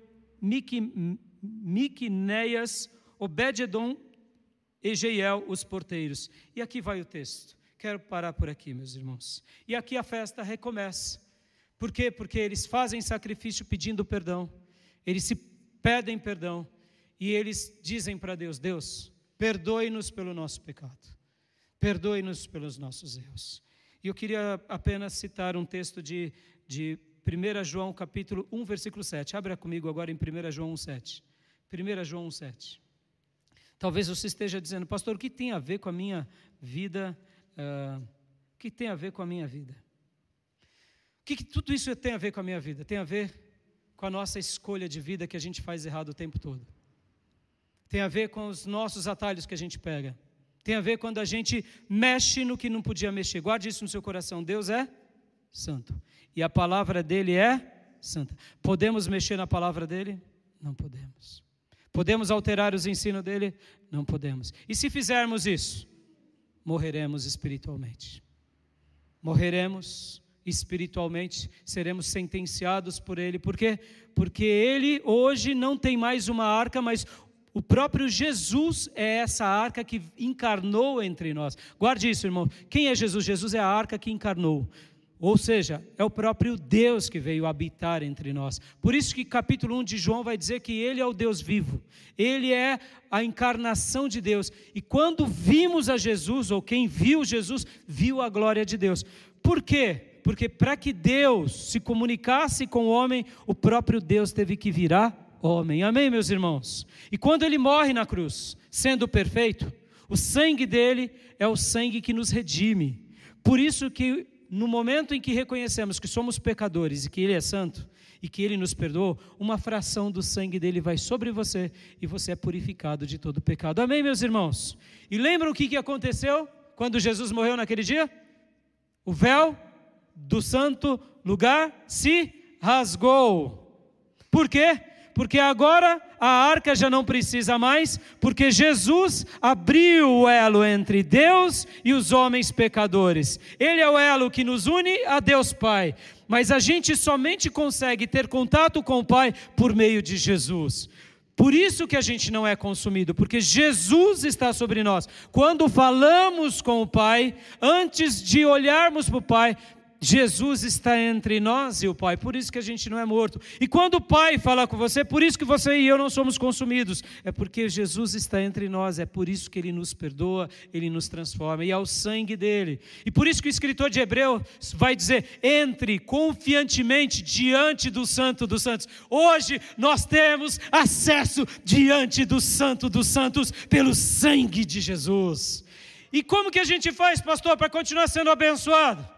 Miquineias, Obededon e Jeiel, os porteiros. E aqui vai o texto. Quero parar por aqui, meus irmãos. E aqui a festa recomeça. Por quê? Porque eles fazem sacrifício pedindo perdão. Eles se pedem perdão. E eles dizem para Deus: Deus, perdoe-nos pelo nosso pecado. Perdoe-nos pelos nossos erros. E eu queria apenas citar um texto de, de 1 João capítulo 1, versículo 7. Abra comigo agora em 1 João 1, 7. 1 João 1, 7. Talvez você esteja dizendo, pastor, o que tem a ver com a minha vida? Uh, o que tem a ver com a minha vida? O que, que tudo isso tem a ver com a minha vida? Tem a ver com a nossa escolha de vida que a gente faz errado o tempo todo. Tem a ver com os nossos atalhos que a gente pega. Tem a ver quando a gente mexe no que não podia mexer. Guarde isso no seu coração. Deus é santo. E a palavra dele é santa. Podemos mexer na palavra dele? Não podemos. Podemos alterar os ensinos dele? Não podemos. E se fizermos isso, morreremos espiritualmente. Morreremos espiritualmente, seremos sentenciados por ele. Por quê? Porque ele hoje não tem mais uma arca, mas o próprio Jesus é essa arca que encarnou entre nós. Guarde isso, irmão. Quem é Jesus? Jesus é a arca que encarnou. Ou seja, é o próprio Deus que veio habitar entre nós. Por isso que capítulo 1 de João vai dizer que ele é o Deus vivo. Ele é a encarnação de Deus. E quando vimos a Jesus, ou quem viu Jesus, viu a glória de Deus. Por quê? Porque para que Deus se comunicasse com o homem, o próprio Deus teve que virar homem. Amém, meus irmãos? E quando ele morre na cruz, sendo perfeito, o sangue dele é o sangue que nos redime. Por isso que no momento em que reconhecemos que somos pecadores e que ele é santo e que ele nos perdoou, uma fração do sangue dele vai sobre você e você é purificado de todo pecado. Amém, meus irmãos? E lembram o que aconteceu quando Jesus morreu naquele dia? O véu do santo lugar se rasgou. Por quê? Porque agora a arca já não precisa mais, porque Jesus abriu o elo entre Deus e os homens pecadores. Ele é o elo que nos une a Deus Pai. Mas a gente somente consegue ter contato com o Pai por meio de Jesus. Por isso que a gente não é consumido, porque Jesus está sobre nós. Quando falamos com o Pai, antes de olharmos para o Pai, Jesus está entre nós e o Pai, por isso que a gente não é morto. E quando o Pai fala com você, por isso que você e eu não somos consumidos, é porque Jesus está entre nós, é por isso que ele nos perdoa, ele nos transforma, e é o sangue dele. E por isso que o escritor de Hebreu vai dizer: entre confiantemente diante do Santo dos Santos. Hoje nós temos acesso diante do Santo dos Santos pelo sangue de Jesus. E como que a gente faz, pastor, para continuar sendo abençoado?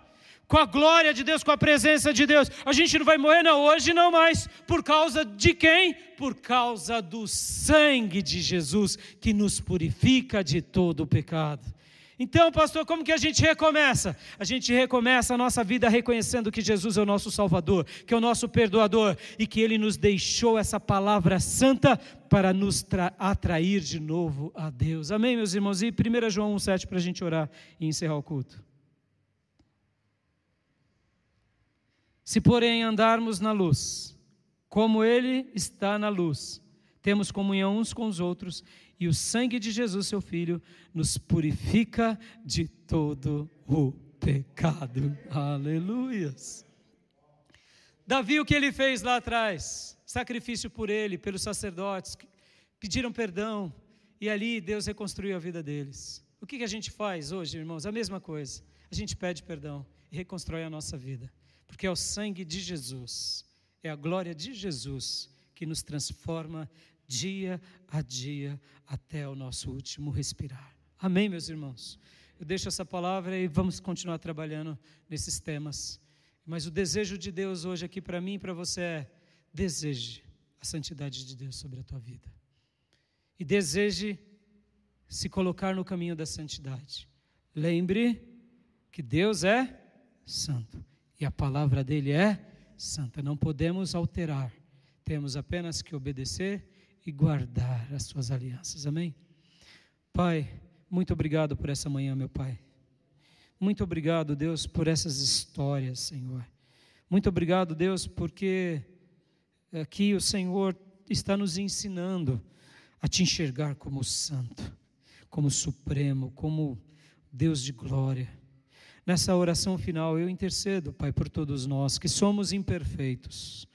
Com a glória de Deus, com a presença de Deus. A gente não vai morrer, não, hoje não mais. Por causa de quem? Por causa do sangue de Jesus, que nos purifica de todo o pecado. Então, pastor, como que a gente recomeça? A gente recomeça a nossa vida reconhecendo que Jesus é o nosso Salvador, que é o nosso perdoador e que Ele nos deixou essa palavra santa para nos atrair de novo a Deus. Amém, meus irmãos? E 1 João 1,7 para a gente orar e encerrar o culto. Se, porém, andarmos na luz, como Ele está na luz, temos comunhão uns com os outros, e o sangue de Jesus, seu Filho, nos purifica de todo o pecado. Aleluias. Davi, o que ele fez lá atrás? Sacrifício por ele, pelos sacerdotes, que pediram perdão, e ali Deus reconstruiu a vida deles. O que a gente faz hoje, irmãos? A mesma coisa. A gente pede perdão e reconstrói a nossa vida porque é o sangue de Jesus, é a glória de Jesus que nos transforma dia a dia até o nosso último respirar. Amém, meus irmãos? Eu deixo essa palavra e vamos continuar trabalhando nesses temas. Mas o desejo de Deus hoje aqui para mim e para você é: deseje a santidade de Deus sobre a tua vida. E deseje se colocar no caminho da santidade. Lembre que Deus é santo e a palavra dele é santa. Não podemos alterar, temos apenas que obedecer e guardar as suas alianças. Amém? Pai, muito obrigado por essa manhã, meu Pai. Muito obrigado, Deus, por essas histórias, Senhor. Muito obrigado, Deus, porque aqui o Senhor está nos ensinando a te enxergar como santo, como supremo, como Deus de glória. Nessa oração final, eu intercedo, Pai, por todos nós que somos imperfeitos.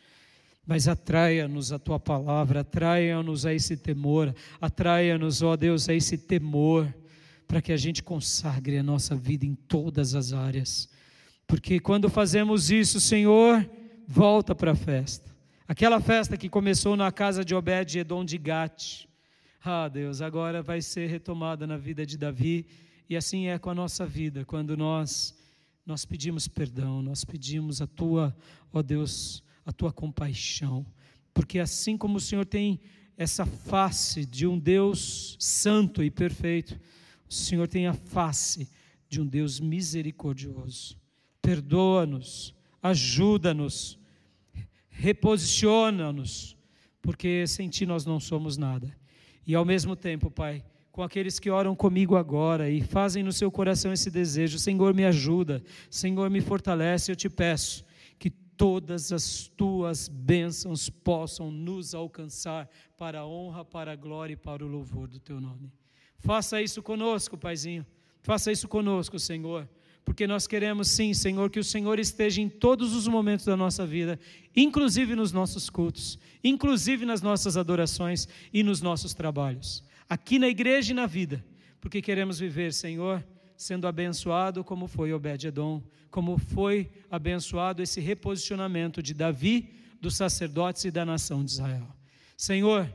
Mas atraia-nos a tua palavra, atraia-nos a esse temor, atraia-nos, ó Deus, a esse temor, para que a gente consagre a nossa vida em todas as áreas. Porque quando fazemos isso, Senhor, volta para a festa. Aquela festa que começou na casa de Obed-Edom de Gate. Ah, Deus, agora vai ser retomada na vida de Davi e assim é com a nossa vida, quando nós nós pedimos perdão, nós pedimos a tua, ó Deus, a tua compaixão, porque assim como o Senhor tem essa face de um Deus santo e perfeito, o Senhor tem a face de um Deus misericordioso. Perdoa-nos, ajuda-nos, reposiciona-nos, porque sem Ti nós não somos nada. E ao mesmo tempo, Pai, com aqueles que oram comigo agora e fazem no seu coração esse desejo. Senhor, me ajuda, Senhor, me fortalece. Eu te peço que todas as tuas bênçãos possam nos alcançar para a honra, para a glória e para o louvor do teu nome. Faça isso conosco, Paizinho. Faça isso conosco, Senhor. Porque nós queremos sim, Senhor, que o Senhor esteja em todos os momentos da nossa vida, inclusive nos nossos cultos, inclusive nas nossas adorações e nos nossos trabalhos aqui na igreja e na vida, porque queremos viver, Senhor, sendo abençoado como foi Obed-Edom, como foi abençoado esse reposicionamento de Davi, dos sacerdotes e da nação de Israel. Senhor,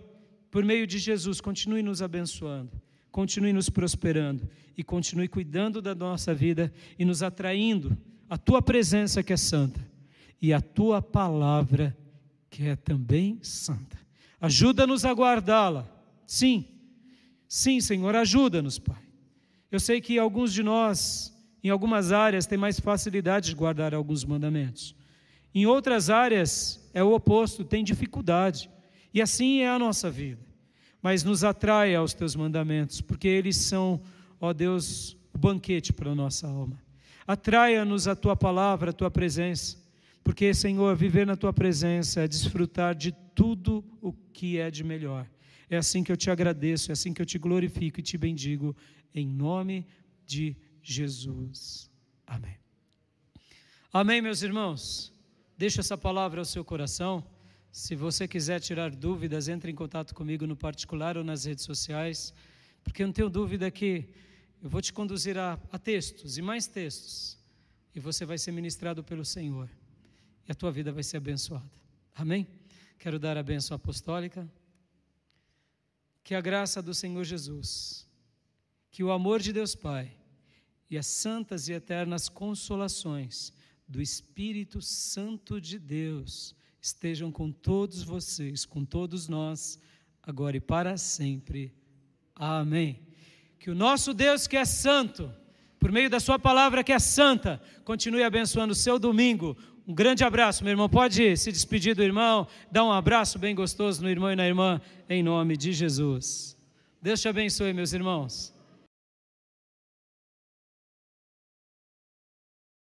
por meio de Jesus, continue nos abençoando, continue nos prosperando e continue cuidando da nossa vida e nos atraindo a tua presença que é santa e a tua palavra que é também santa. Ajuda-nos a guardá-la. Sim, Sim, Senhor, ajuda-nos, Pai. Eu sei que alguns de nós, em algumas áreas, têm mais facilidade de guardar alguns mandamentos. Em outras áreas é o oposto, tem dificuldade. E assim é a nossa vida. Mas nos atrai aos teus mandamentos, porque eles são, ó Deus, o banquete para a nossa alma. Atraia-nos a tua palavra, a tua presença, porque, Senhor, viver na tua presença é desfrutar de tudo o que é de melhor é assim que eu te agradeço, é assim que eu te glorifico e te bendigo, em nome de Jesus. Amém. Amém, meus irmãos. Deixa essa palavra ao seu coração. Se você quiser tirar dúvidas, entre em contato comigo no particular ou nas redes sociais, porque eu não tenho dúvida que eu vou te conduzir a, a textos e mais textos, e você vai ser ministrado pelo Senhor, e a tua vida vai ser abençoada. Amém? Quero dar a benção apostólica que a graça do Senhor Jesus, que o amor de Deus Pai e as santas e eternas consolações do Espírito Santo de Deus estejam com todos vocês, com todos nós, agora e para sempre. Amém. Que o nosso Deus, que é santo, por meio da Sua palavra que é santa, continue abençoando o seu domingo. Um grande abraço, meu irmão. Pode se despedir do irmão, dar um abraço bem gostoso no irmão e na irmã, em nome de Jesus. Deus te abençoe, meus irmãos.